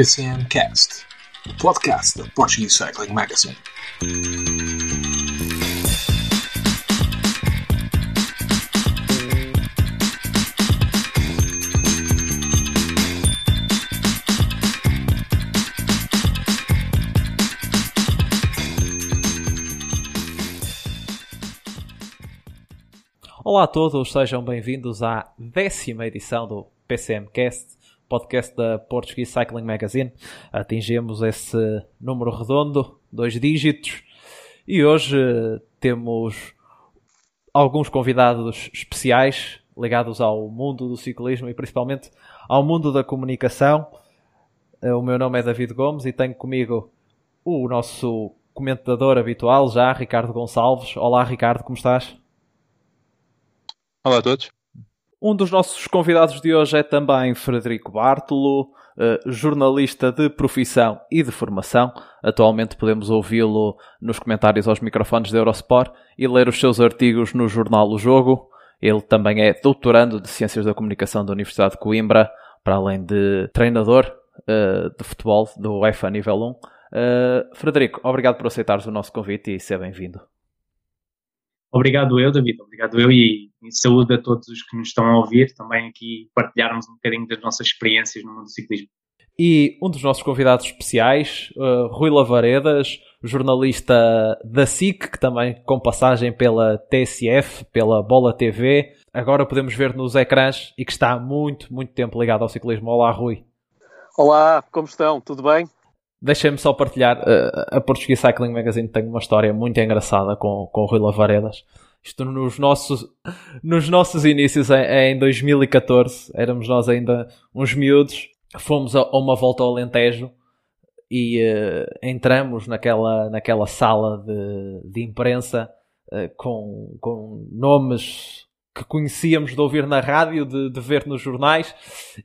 PCM Cast, o podcast da Portuguese Cycling Magazine. Olá a todos, sejam bem-vindos à décima edição do PCMcast, podcast da Portuguese Cycling Magazine. Atingimos esse número redondo, dois dígitos, e hoje eh, temos alguns convidados especiais ligados ao mundo do ciclismo e principalmente ao mundo da comunicação. Eh, O meu nome é David Gomes e tenho comigo o nosso comentador habitual já, Ricardo Gonçalves. Olá Ricardo, como estás? Olá a todos. Um dos nossos convidados de hoje é também Frederico Bartolo, eh, jornalista de profissão e de formação. Atualmente podemos ouvi-lo nos comentários aos microfones da Eurosport e ler os seus artigos no jornal O Jogo. Ele também é doutorando de Ciências da Comunicação da Universidade de Coimbra, para além de treinador eh, de futebol do UEFA Nível 1. Eh, Frederico, obrigado por aceitares o nosso convite e ser bem-vindo. Obrigado eu, David. Obrigado eu e, e saúde a todos os que nos estão a ouvir. Também aqui partilharmos um bocadinho das nossas experiências no mundo do ciclismo. E um dos nossos convidados especiais, uh, Rui Lavaredas, jornalista da SIC, que também com passagem pela TSF, pela Bola TV, agora podemos ver nos ecrãs e que está há muito, muito tempo ligado ao ciclismo. Olá, Rui. Olá, como estão? Tudo bem? Deixem-me só partilhar, uh, a Portuguese Cycling Magazine tem uma história muito engraçada com, com o Rui Lavaredas. Isto nos nossos, nos nossos inícios em, em 2014, éramos nós ainda uns miúdos, fomos a, a uma volta ao Alentejo e uh, entramos naquela, naquela sala de, de imprensa uh, com, com nomes que conhecíamos de ouvir na rádio, de, de ver nos jornais,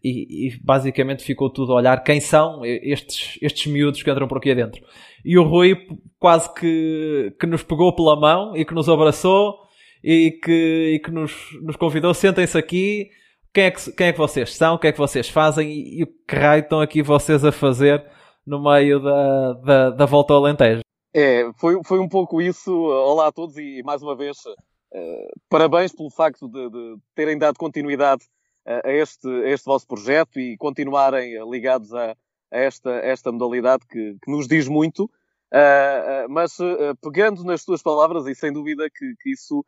e, e, basicamente ficou tudo a olhar quem são estes, estes miúdos que entram por aqui adentro. E o Rui quase que, que nos pegou pela mão e que nos abraçou e que, e que nos, nos convidou, sentem-se aqui, quem é, que, quem é que vocês são, o que é que vocês fazem e, e o que raio estão aqui vocês a fazer no meio da, da, da volta ao Alentejo. É, foi, foi um pouco isso. Olá a todos e mais uma vez parabéns pelo facto de, de, terem dado continuidade a, a, este, a, este, vosso projeto e continuarem ligados a, a esta, esta, modalidade que, que, nos diz muito. Uh, uh, mas pegando nas tuas palavras, e sem dúvida que, que isso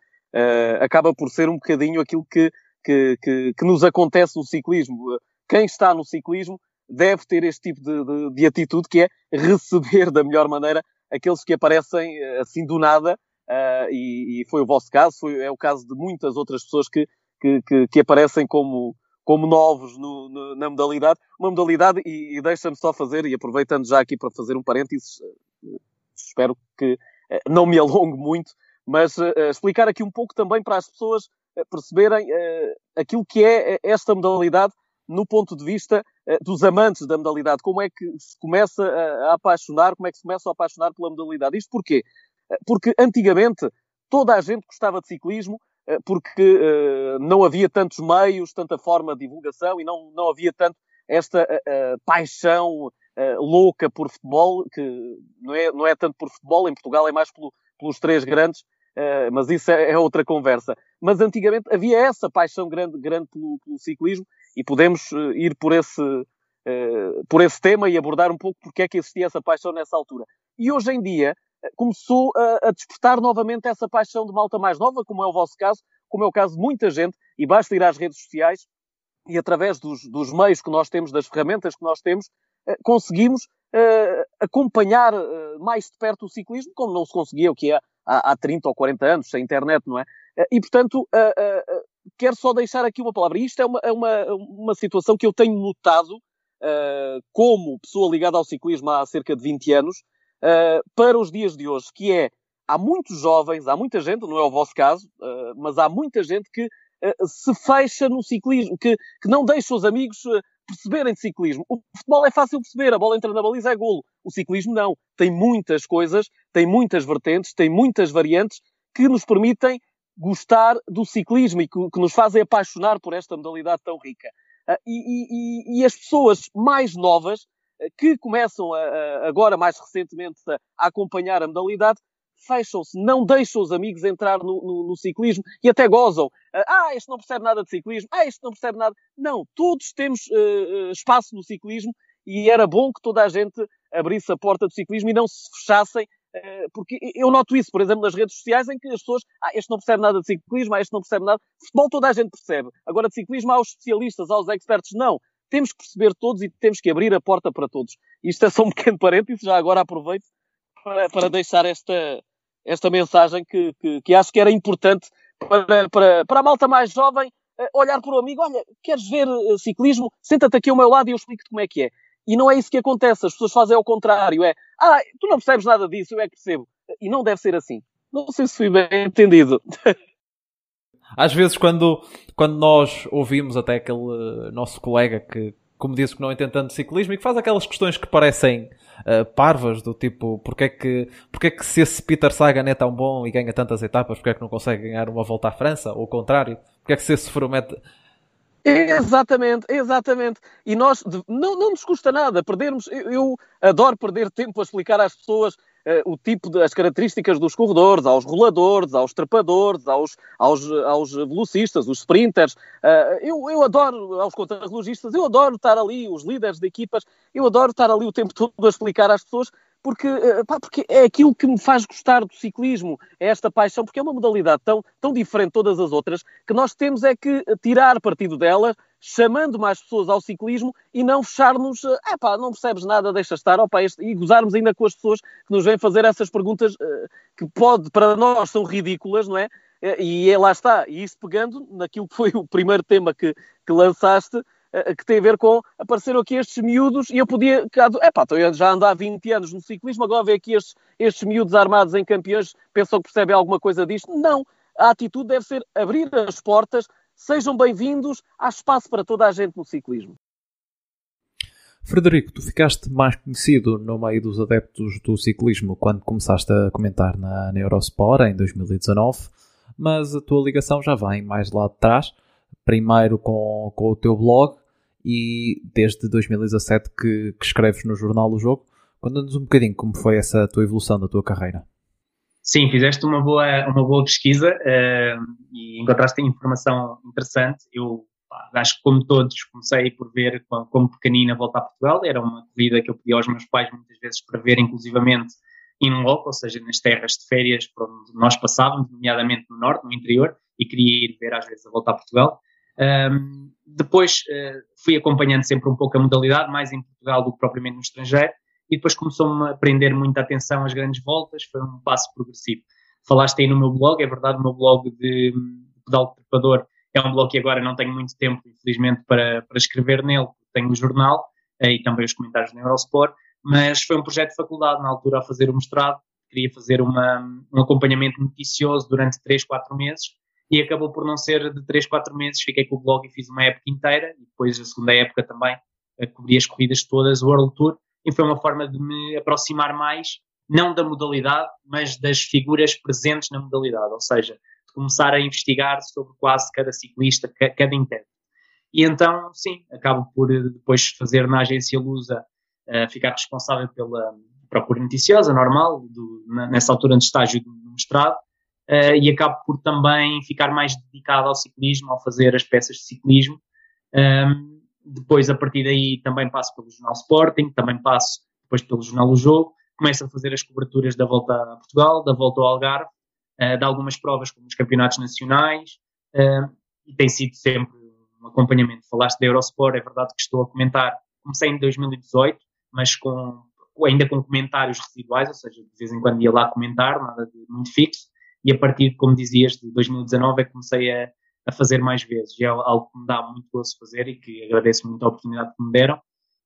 acaba por ser um bocadinho aquilo que, que, que, nos acontece no ciclismo. Quem está no ciclismo deve ter este tipo de, de, de atitude, que é receber da melhor maneira aqueles que aparecem assim do nada Uh, e, e, foi o vosso caso, foi, é o caso de muitas outras pessoas que, que, que, que aparecem como, como novos no, no, na modalidade. Uma modalidade, e, e deixa-me só fazer, e aproveitando já aqui para fazer um parênteses, uh, espero que uh, não me alongue muito, mas explicar aqui um pouco também para as pessoas perceberem aquilo que é esta modalidade no ponto de vista dos amantes da modalidade. Como é que se começa a apaixonar, como é que se começa a apaixonar pela modalidade. Isto porquê? Porque antigamente toda a gente gostava de ciclismo, porque uh, não havia tantos meios, tanta forma de divulgação e não, não havia tanto esta uh, paixão louca por futebol, que não é, não é tanto por futebol, em Portugal é mais pelo, pelos três grandes, mas isso é, é, outra conversa. Mas antigamente havia essa paixão grande, grande pelo, pelo ciclismo e podemos ir por esse, por esse tema e abordar um pouco porque é que existia essa paixão nessa altura. E hoje em dia, começou a, a, despertar novamente essa paixão de malta mais nova, como é o vosso caso, como é o caso de muita gente, e basta ir às redes sociais e através dos, dos meios que nós temos, das ferramentas que nós temos, eh, conseguimos uh, acompanhar uh, mais de perto o ciclismo, como não se conseguia o que é há, há 30 ou 40 anos, sem internet, não é? Uh, e, portanto, quero só deixar aqui uma palavra. Isto é uma, é uma, uma situação que eu tenho notado como pessoa ligada ao ciclismo há cerca de 20 anos, uh, para os dias de hoje, que é, há muitos jovens, há muita gente, não é o vosso caso, uh, mas há muita gente que uh, se fecha no ciclismo, que, que não deixa os amigos perceberem de ciclismo. O futebol é fácil perceber, a bola entra na baliza é golo. O ciclismo não. Tem muitas coisas, tem muitas vertentes, tem muitas variantes que nos permitem gostar do ciclismo e que, que nos fazem apaixonar por esta modalidade tão rica. Uh, e, e, e, as pessoas mais novas que começam a, a, agora, mais recentemente, a acompanhar a modalidade, fecham-se, não deixam os amigos entrar no, no, no, ciclismo e até gozam. Ah, este não percebe nada de ciclismo. Ah, este não percebe nada. Não, todos temos uh, espaço no ciclismo e era bom que toda a gente abrisse a porta do ciclismo e não se fechassem uh, porque eu noto isso, por exemplo, nas redes sociais, em que as pessoas, ah, este não percebe nada de ciclismo, ah, este não percebe nada. Futebol toda a gente percebe. Agora, de ciclismo, há os especialistas, há os expertos. Não. Temos que perceber todos e temos que abrir a porta para todos. Isto é só um pequeno parênteses, já agora aproveito para, para deixar esta, esta mensagem que, que, que acho que era importante para, para, para a malta mais jovem eh, olhar para o amigo, olha, queres ver eh, ciclismo? Senta-te aqui ao meu lado e eu explico-te como é que é. E não é isso que acontece, as pessoas fazem ao contrário, é, ah, tu não percebes nada disso, eu é que percebo. E não deve ser assim. Não sei se fui bem entendido. Às vezes quando, quando nós ouvimos até aquele uh, nosso colega que, como disse, que não entende tanto ciclismo e que faz aquelas questões que parecem uh, parvas, do tipo, porque é, que, porque é que se esse Peter Sagan é tão bom e ganha tantas etapas, porque é que não consegue ganhar uma volta à França? Ou o contrário? Porque é que se esse Froome Exatamente, exatamente. E nós, não, não nos custa nada perdermos. Eu, eu adoro perder tempo a explicar às pessoas o tipo de, as características dos corredores, aos roladores, aos trepadores, aos, aos, aos velocistas, os sprinters. Uh, eu, eu adoro, aos contrarrelogistas, eu adoro estar ali, os líderes de equipas, eu adoro estar ali o tempo todo a explicar às pessoas porque, eh, pá, porque é aquilo que me faz gostar do ciclismo, é esta paixão, porque é uma modalidade tão, tão diferente de todas as outras, que nós temos é que tirar partido dela, chamando mais pessoas ao ciclismo e não fechar-nos, é pá, não percebes nada, deixa estar, opa, este, e gozarmos ainda com as pessoas que nos vêm fazer essas perguntas que pode, para nós são ridículas, não é? E é, lá está, e isso pegando naquilo que foi o primeiro tema que, que lançaste, que tem a ver com apareceram aqui estes miúdos e eu podia, é pá, eu já ando há 20 anos no ciclismo, agora ver aqui estes, estes miúdos armados em campeões, pensam que percebem alguma coisa disto? Não, a atitude deve ser abrir as portas, Sejam bem-vindos, há espaço para toda a gente no ciclismo. Frederico, tu ficaste mais conhecido no meio dos adeptos do ciclismo quando começaste a comentar na, na Eurosport em 2019, mas a tua ligação já vem mais lá de trás, primeiro com, com o teu blog e desde 2017 que, que escreves no jornal O Jogo. Conta-nos um bocadinho como foi essa tua evolução da tua carreira. Sim, fizeste uma boa, uma boa pesquisa uh, e encontraste informação interessante. Eu acho que, como todos, comecei por ver como, como pequenina voltar a Portugal. Era uma corrida que eu pedi aos meus pais muitas vezes para ver, inclusivamente in loco, ou seja, nas terras de férias por onde nós passávamos, nomeadamente no norte, no interior, e queria ir ver às vezes a voltar a Portugal. Um, depois uh, fui acompanhando sempre um pouco a modalidade, mais em Portugal do que propriamente no estrangeiro, e depois começou-me a prender muita atenção às grandes voltas, foi um passo progressivo. Falaste aí no meu blog, é verdade, o meu blog de, de pedal trepador é um blog que agora não tenho muito tempo, infelizmente, para, para escrever nele, tenho o jornal eh, e também os comentários no Eurosport, mas foi um projeto de faculdade na altura a fazer o mestrado, queria fazer uma, um acompanhamento noticioso durante 3, 4 meses e acabou por não ser de 3, 4 meses, fiquei com o blog e fiz uma época inteira. E depois a segunda época também, a cobrir as corridas todas, o World Tour, e foi uma forma de me aproximar mais, não da modalidade, mas das figuras presentes na modalidade, ou seja, de começar a investigar sobre quase cada ciclista, cada intérprete. E então, sim, acabo por depois fazer na agência Lusa, uh, ficar responsável pela procura noticiosa, normal, do, nessa altura de estágio do mestrado, uh, e acabo por também ficar mais dedicado ao ciclismo, ao fazer as peças de ciclismo. Um, ehm, depois, a partir daí, também passo pelo Jornal Sporting, também passo depois pelo Jornal O Jogo, começo a fazer as coberturas da volta a Portugal, da volta ao Algarve, uh, de algumas provas como os campeonatos nacionais, uh, e tem sido sempre um acompanhamento. Falaste da Eurosport, é verdade que estou a comentar, comecei em 2018, mas com, ainda com comentários residuais, ou seja, de vez em quando ia lá comentar, nada de muito fixo, e a partir, como dizias, de 2019 é que comecei a, a fazer mais vezes. E é algo que me dá muito gosto fazer e que agradeço muito a oportunidade que me deram.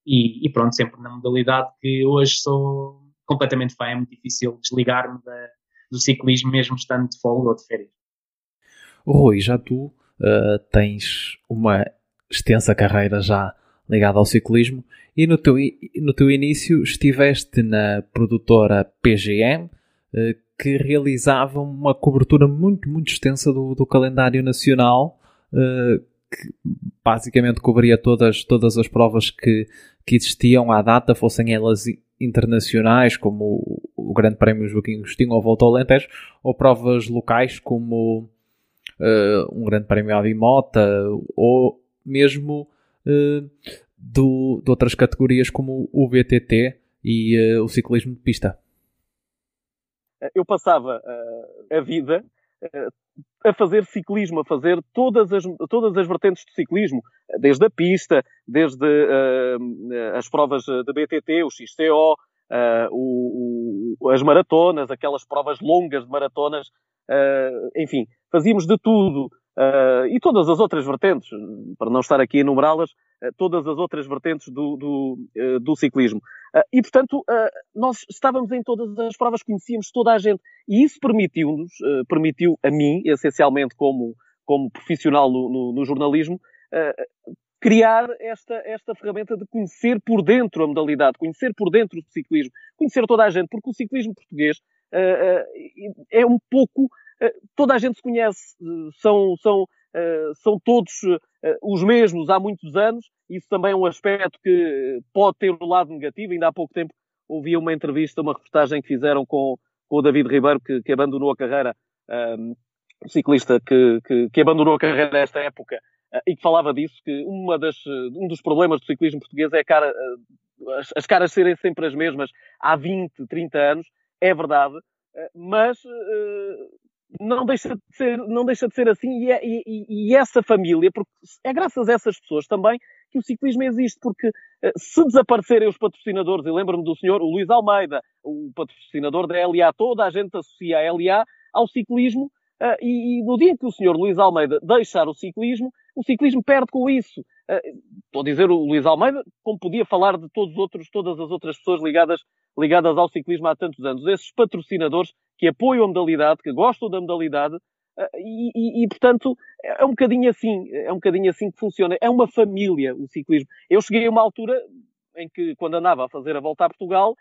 E, e pronto, sempre na modalidade que hoje sou completamente fã. É muito difícil desligar-me do ciclismo, mesmo estando de folga ou de férias. Rui, já tu uh, tens uma extensa carreira já ligada ao ciclismo e no teu, no teu início estiveste na produtora PGM, uh, que realizavam uma cobertura muito, muito extensa do, do calendário nacional, uh, que basicamente cobria todas, todas as provas que, que existiam à data, fossem elas internacionais, como o Grande Prémio Joaquim Agostinho ou Volta ao Alentejo, ou provas locais, como uh, um Grande Prémio Avimota, ou mesmo uh, do, de outras categorias como o BTT e uh, o ciclismo de pista. Eu passava a vida a fazer ciclismo, a fazer todas as, todas as vertentes do ciclismo, desde a pista, desde uh, as provas de BTT, o XCO, uh, o, o, as maratonas, aquelas provas longas de maratonas, uh, enfim, fazíamos de tudo. e todas as outras vertentes, para não estar aqui a enumerá-las, todas as outras vertentes do, do, do ciclismo. e, portanto, nós estávamos em todas as provas, conhecíamos toda a gente. E isso permitiu-nos, permitiu a mim, essencialmente como, como profissional no, no, no jornalismo, criar esta, esta ferramenta de conhecer por dentro a modalidade, conhecer por dentro o ciclismo, conhecer toda a gente, porque o ciclismo português é um pouco. Toda a gente se conhece, são, são, são todos os mesmos há muitos anos, isso também é um aspecto que pode ter um lado negativo. Ainda há pouco tempo ouvi uma entrevista, uma reportagem que fizeram com, com o David Ribeiro, que, que abandonou a carreira, um, um ciclista que, que, que abandonou a carreira nesta época eh, e que falava disso, que uma das, eh, um dos problemas do ciclismo português é cara, eh, as, as caras serem sempre as mesmas há 20, 30 anos, é verdade, mas não deixa de ser, não deixa de ser assim e, é, e, e, essa família, porque é graças a essas pessoas também que o ciclismo existe, porque se desaparecerem os patrocinadores, eu lembro-me do senhor o Luís Almeida, o patrocinador da LA, toda a gente associa a LA ao ciclismo, Uh, e, e, no dia que o senhor Luís Almeida deixar o ciclismo, o ciclismo perde com isso. Uh, estou a dizer o Luís Almeida, como podia falar de todos os outros, todas as outras pessoas ligadas, ligadas ao ciclismo há tantos anos. Esses patrocinadores que apoiam a modalidade, que gostam da modalidade, uh, e, e, e, portanto, é um bocadinho assim, é um bocadinho assim que funciona. É uma família o ciclismo. Eu cheguei a uma altura em que, quando andava a fazer a volta a Portugal,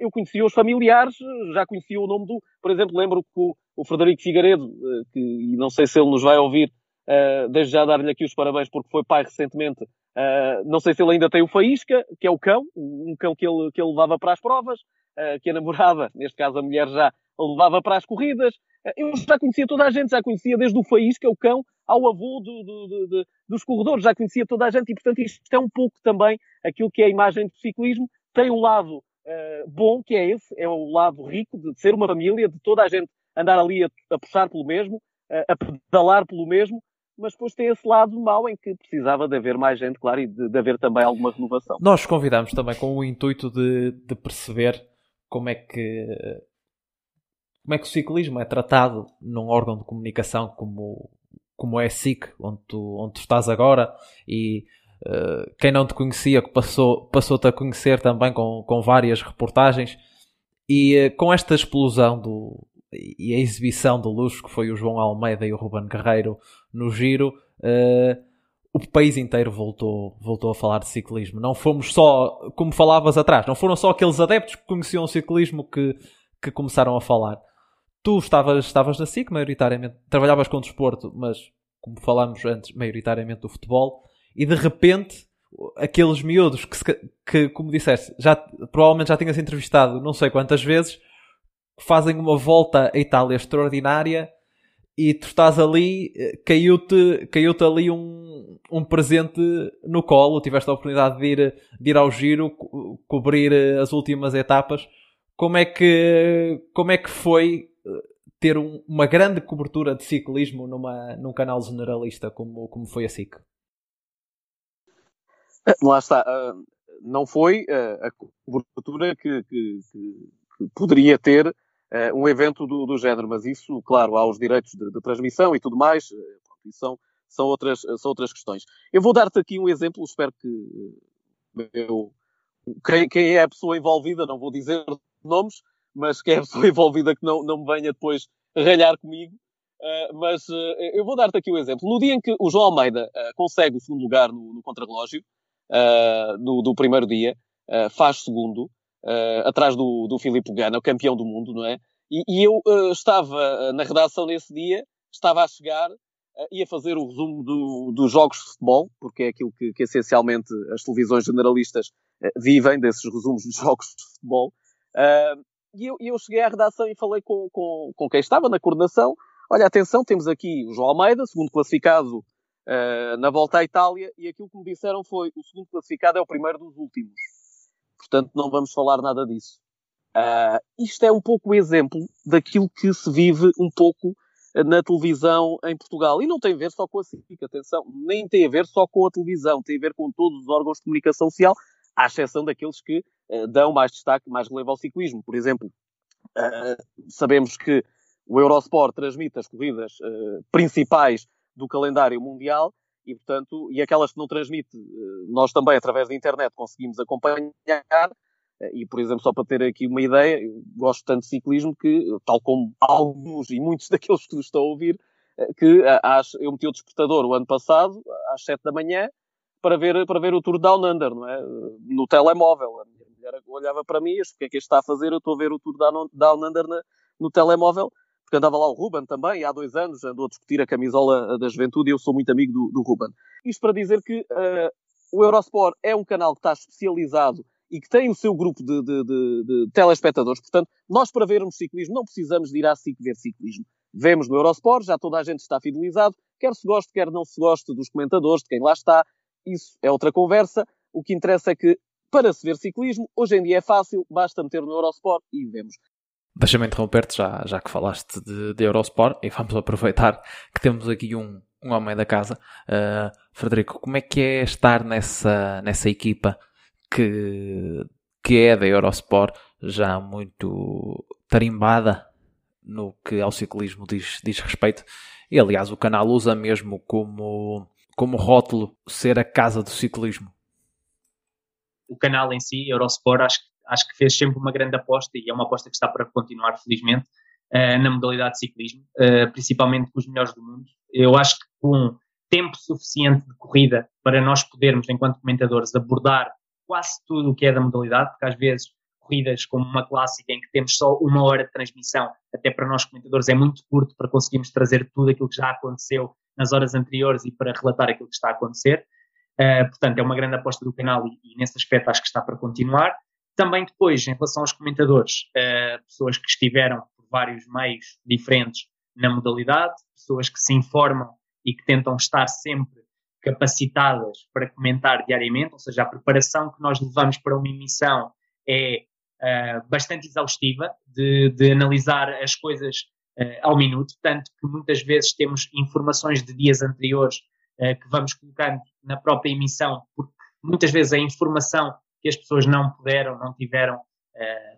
eu conhecia os familiares, já conhecia o nome do. Por exemplo, lembro que o, o Frederico Figueiredo, eh, que, e não sei se ele nos vai ouvir, uh, desde já dar-lhe aqui os parabéns porque foi pai recentemente. Uh, não sei se ele ainda tem o Faísca, que é o cão, um cão que ele, que ele levava para as provas, uh, que a namorada, neste caso a mulher já, levava para as corridas. eu já conhecia toda a gente, já conhecia desde o Faísca, o cão, ao avô do, do, do, dos corredores, já conhecia toda a gente e, portanto, isto é um pouco também aquilo que é a imagem do ciclismo. Tem um lado uh, bom, que é esse, é o lado rico de ser uma família, de toda a gente andar ali a, a puxar pelo mesmo, a, a pedalar pelo mesmo, mas depois tem esse lado mau em que precisava de haver mais gente, claro, e de, de haver também alguma renovação. Nós convidamos também com o intuito de, de, perceber como é que como é que o ciclismo é tratado num órgão de comunicação como, como é a SIC, onde tu, onde tu estás agora, e uh, quem não te conhecia passou, passou-te a conhecer também com, com várias reportagens, e uh, com esta explosão do, e a exibição de luxo que foi o João Almeida e o Ruben Guerreiro no giro, uh, o país inteiro voltou, voltou a falar de ciclismo. Não fomos só, como falavas atrás, não foram só aqueles adeptos que conheciam o ciclismo que, que começaram a falar. Tu estavas, estavas na SIC, maioritariamente, trabalhavas com desporto, mas como falámos antes, maioritariamente do futebol, e de repente aqueles miúdos que, que como disseste, já, provavelmente já tinhas entrevistado não sei quantas vezes, fazem uma volta à Itália extraordinária e tu estás ali, caiu-te caiu ali um, um presente no colo, tiveste a oportunidade de ir, de ir ao giro, co cobrir as últimas etapas. Como é que, como é que foi eh, ter um, uma grande cobertura de ciclismo numa, num canal generalista como, como foi a SIC? Lá está. Uh, não foi uh, a cobertura que, que, que poderia ter uh, um evento do, do, género, mas isso, claro, há os direitos de, de transmissão e tudo mais, são, são, outras, são outras questões. Eu vou dar-te aqui um exemplo, espero que eu, quem, quem, é a pessoa envolvida, não vou dizer nomes, mas quem é pessoa envolvida que não, não me venha depois ralhar comigo. Uh, mas uh, eu vou dar-te aqui um exemplo. No dia em que o João Almeida uh, consegue o segundo lugar no, no contrarrelógio, do, do, primeiro dia, faz segundo, atrás do, do Filipe Gana, o campeão do mundo, não é? E, e eu estava na redação nesse dia, estava a chegar ia fazer o resumo do, dos jogos de futebol, porque é aquilo que, que essencialmente as televisões generalistas vivem, desses resumos dos jogos de futebol. E eu, eu, cheguei à redação e falei com, com, com quem estava na coordenação. Olha, atenção, temos aqui o João Almeida, segundo classificado uh, na volta à Itália, e aquilo que me disseram foi o segundo classificado é o primeiro dos últimos. Portanto, não vamos falar nada disso. Uh, isto é um pouco o exemplo daquilo que se vive um pouco na televisão em Portugal. E não tem a ver só com a SIC, atenção, nem tem a ver só com a televisão, tem a ver com todos os órgãos de comunicação social, à exceção daqueles que uh, dão mais destaque, mais relevo ao ciclismo. Por exemplo, uh, sabemos que o Eurosport transmite as corridas uh, principais do calendário mundial e, portanto, e aquelas que não transmite, nós também, através da internet, conseguimos acompanhar e, por exemplo, só para ter aqui uma ideia, eu gosto tanto de ciclismo que, tal como alguns e muitos daqueles que estão a ouvir, que eh, eu meti o despertador o ano passado, às 7 da manhã, para ver, para ver o Tour Down Under, não é? No telemóvel. A minha mulher olhava para mim e o que é que este está a fazer? Eu estou a ver o Tour Down Under na, no telemóvel, porque andava lá o Ruben também, há dois anos, andou a discutir a camisola da juventude e eu sou muito amigo do, do Ruben. Isto para dizer que uh, o Eurosport é um canal que está especializado e que tem o seu grupo de, de, de, de, telespectadores. Portanto, nós para vermos ciclismo não precisamos de ir à SIC ver ciclismo. Vemos no Eurosport, já toda a gente está fidelizado, quer se goste, quer não se goste dos comentadores, de quem lá está. Isso é outra conversa. O que interessa é que, para se ver ciclismo, hoje em dia é fácil, basta meter no Eurosport e vemos. Deixa-me interromper-te, já, já que falaste de, de, Eurosport, e vamos aproveitar que temos aqui um, um homem da casa. Uh, Frederico, como é que é estar nessa, nessa equipa que, que é da Eurosport, já muito tarimbada no que ao ciclismo diz, diz respeito. E aliás, o canal usa mesmo como, como rótulo ser a casa do ciclismo. O canal em si, Eurosport, acho, acho que fez sempre uma grande aposta e é uma aposta que está para continuar, felizmente, uh, na modalidade de ciclismo, uh, principalmente com os melhores do mundo. Eu acho que com tempo suficiente de corrida para nós podermos, enquanto comentadores, abordar quase tudo o que é da modalidade, porque às vezes corridas como uma clássica em que temos só uma hora de transmissão, até para nós comentadores é muito curto para conseguirmos trazer tudo aquilo que já aconteceu nas horas anteriores e para relatar aquilo que está a acontecer. Uh, portanto, é uma grande aposta do canal e, e, nesse aspecto acho que está para continuar. Também depois, em relação aos comentadores, uh, pessoas que estiveram por vários meios diferentes na modalidade, pessoas que se informam e que tentam estar sempre capacitadas para comentar diariamente, ou seja, a preparação que nós levamos para uma emissão é uh, bastante exaustiva, de, de, analisar as coisas ao minuto, tanto que muitas vezes temos informações de dias anteriores uh, que vamos colocando na própria emissão, porque muitas vezes a informação que as pessoas não puderam, não tiveram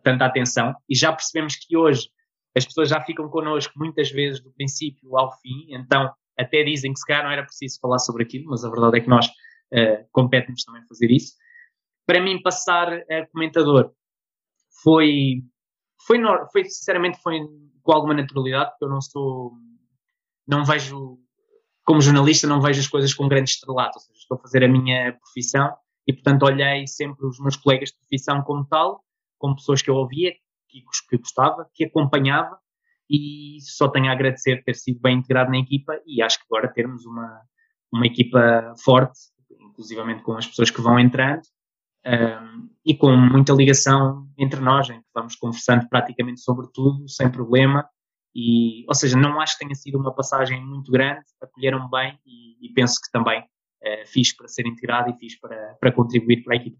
tanta atenção, e já percebemos que hoje as pessoas já ficam connosco muitas vezes do princípio ao fim, então até dizem que se calhar não era preciso falar sobre aquilo, mas a verdade é que nós uh, competimos também fazer isso. Para mim, passar a comentador foi, foi, foi, sinceramente, foi com alguma naturalidade, porque eu não sou, não vejo, como jornalista, não vejo as coisas com grande estrelato, ou seja, estou a fazer a minha profissão e, portanto, olhei sempre os meus colegas de profissão como tal, como pessoas que eu ouvia, que, que gostava, que acompanhava e só tenho a agradecer ter sido bem integrado na equipa e acho que agora termos uma, uma equipa forte, inclusivamente com as pessoas que vão entrando e com muita ligação entre nós, em que vamos conversando praticamente sobre tudo, sem problema. E, ou seja, não acho que tenha sido uma passagem muito grande, acolheram bem e, e penso que também uh, fiz para ser integrado e fiz para, para contribuir para a equipa.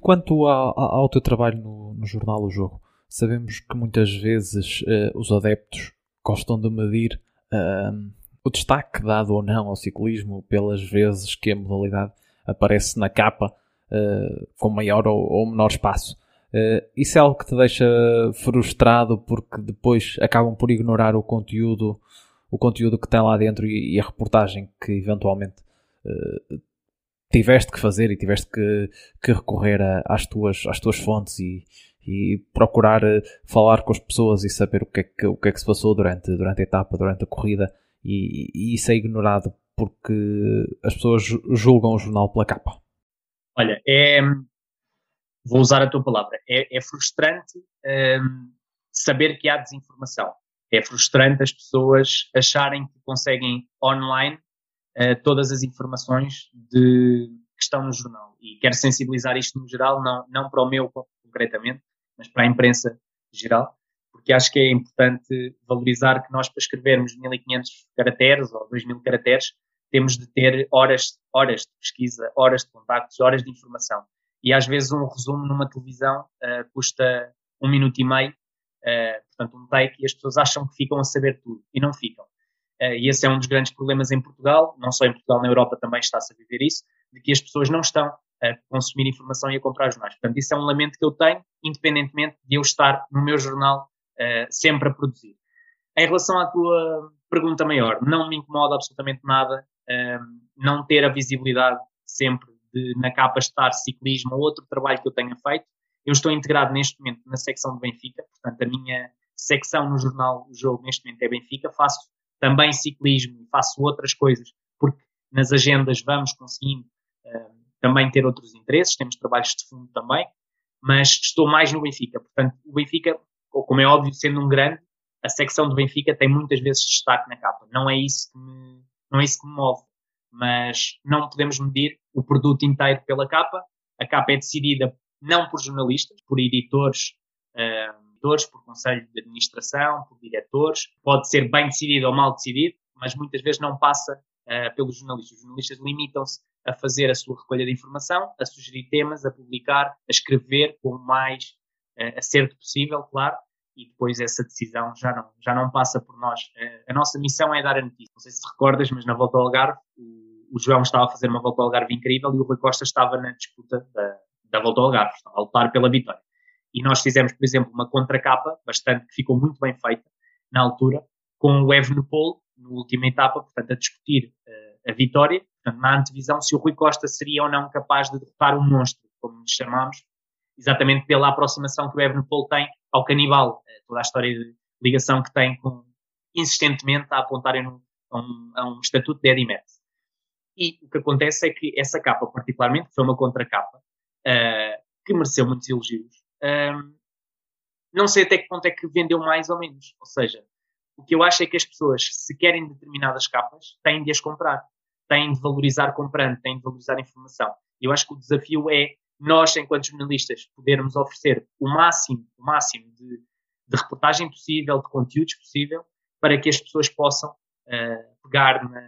Quanto ao, ao teu trabalho no, no jornal O Jogo, Sabemos que muitas vezes uh, os adeptos gostam de medir uh, o destaque dado ou não ao ciclismo pelas vezes que a modalidade aparece na capa uh, com maior ou, ou menor espaço. isso é algo que te deixa frustrado porque depois acabam por ignorar o conteúdo, o conteúdo que tem lá dentro e, e a reportagem que eventualmente tiveste que fazer e tiveste que, que recorrer a, às, tuas, às tuas fontes e, e procurar falar com as pessoas e saber o que é que, o que, é que se passou durante, durante a etapa, durante a corrida, e, e isso é ignorado porque as pessoas julgam o jornal pela capa. Olha, é. Vou usar a tua palavra. É, é frustrante um, saber que há desinformação. é frustrante as pessoas acharem que conseguem online uh, todas as informações de, que estão no jornal. E quero sensibilizar isto no geral, não, não para o meu concretamente, mas para a imprensa geral, porque acho que é importante valorizar que nós, para escrevermos 1500 caracteres ou 2000 caracteres, temos de ter horas, horas de pesquisa, horas de contactos, horas de informação. E às vezes um resumo numa televisão uh, custa um minuto e meio, uh, portanto um take, e as pessoas acham que ficam a saber tudo, e não ficam. Uh, e esse é um dos grandes problemas em Portugal, não só em Portugal, na Europa também está-se a viver isso, de que as pessoas não estão a consumir informação e a comprar jornais. Portanto, isso é um lamento que eu tenho, independentemente de eu estar no meu jornal sempre a produzir. Em relação à tua pergunta maior, não me incomoda absolutamente nada não ter a visibilidade sempre de na capa estar ciclismo ou outro trabalho que eu tenha feito. Eu estou integrado neste momento na secção de Benfica, portanto a minha secção no jornal O Jogo neste momento é Benfica. Faço também ciclismo, faço outras coisas, porque nas agendas vamos conseguindo uh, também ter outros interesses, temos trabalhos de fundo também, mas estou mais no Benfica. Portanto, o Benfica, como é óbvio, sendo um grande, a secção do Benfica tem muitas vezes destaque na capa. Não é isso que me, não é isso que me move. Mas não podemos medir o produto inteiro pela capa. A capa é decidida não por jornalistas, por editores, uh, editores por conselho de administração, por diretores. Pode ser bem decidido ou mal decidido, mas muitas vezes não passa uh, pelos jornalistas. Os jornalistas limitam-se a fazer a sua recolha de informação, a sugerir temas, a publicar, a escrever com mais acerto possível, claro, e depois essa decisão já não, já não passa por nós. A nossa missão é dar a notícia. Não sei se te recordas, mas na volta ao Algarve, o, o João estava a fazer uma volta ao Algarve incrível e o Rui Costa estava na disputa da, da volta ao Algarve, estava a lutar pela vitória. E nós fizemos, por exemplo, uma contracapa, bastante, que ficou muito bem feita na altura, com o Evenepoel, na última etapa, portanto, a discutir uh, a vitória, portanto, na antevisão, se o Rui Costa seria ou não capaz de derrotar um monstro, como nos chamamos, exatamente pela aproximação que o Evenepoel tem ao canibal, eh, toda a história de ligação que tem com, insistentemente a apontarem a, um, a um estatuto de Eddie. E o que acontece é que essa capa, particularmente, foi uma contracapa, uh, que mereceu muitos elogios, uh, não sei até que ponto é que vendeu mais ou menos. Ou seja, o que eu acho é que as pessoas, se querem determinadas capas, têm de as comprar, têm de valorizar comprando, têm de valorizar informação. Eu acho que o desafio é nós, enquanto jornalistas, podermos oferecer o máximo, o máximo de, de reportagem possível, de conteúdos possível, para que as pessoas possam uh, pegar, na,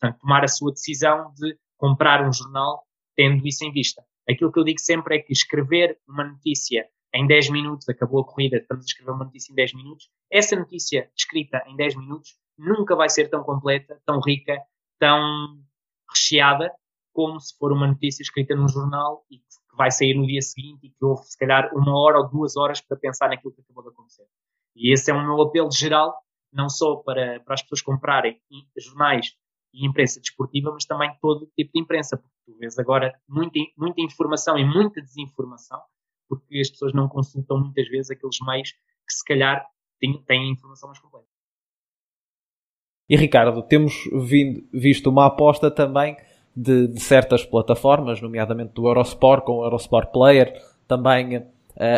portanto, tomar a sua decisão de comprar um jornal tendo isso em vista. Aquilo que eu digo sempre é que escrever uma notícia em 10 minutos, acabou a corrida, estamos a escrever uma notícia em 10 minutos, essa notícia escrita em 10 minutos nunca vai ser tão completa, tão rica, tão recheada como se for uma notícia escrita num jornal e que vai sair no dia seguinte e que houve, se calhar, uma hora ou duas horas para pensar naquilo que acabou de acontecer. E esse é o meu apelo geral, não só para, para as pessoas comprarem jornais e imprensa desportiva, mas também todo tipo de imprensa, porque tu vês agora muita, muita informação e muita desinformação, porque as pessoas não consultam muitas vezes aqueles meios que se calhar têm, têm informação mais completa. E Ricardo, temos vindo, visto uma aposta também de, de, certas plataformas, nomeadamente do Eurosport com o Eurosport Player, também uh,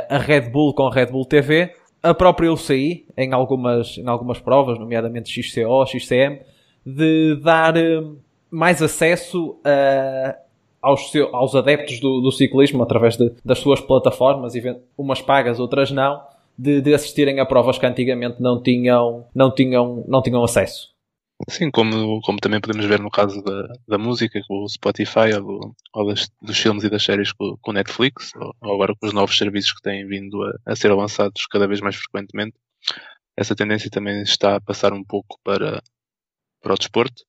a Red Bull com a Red Bull TV, a própria UCI em algumas, em algumas provas, nomeadamente XCO, XCM, de dar uh, mais acesso uh, aos, seu, aos adeptos do, do ciclismo através de, das suas plataformas, umas pagas, outras não, de, de assistirem a provas que antigamente não tinham, não tinham, não tinham acesso. Sim, como, como também podemos ver no caso da, da música, com o Spotify, ou, ou das, dos filmes e das séries com, o Netflix, ou, ou, agora com os novos serviços que têm vindo a, a, ser lançados cada vez mais frequentemente, essa tendência também está a passar um pouco para, para o desporto.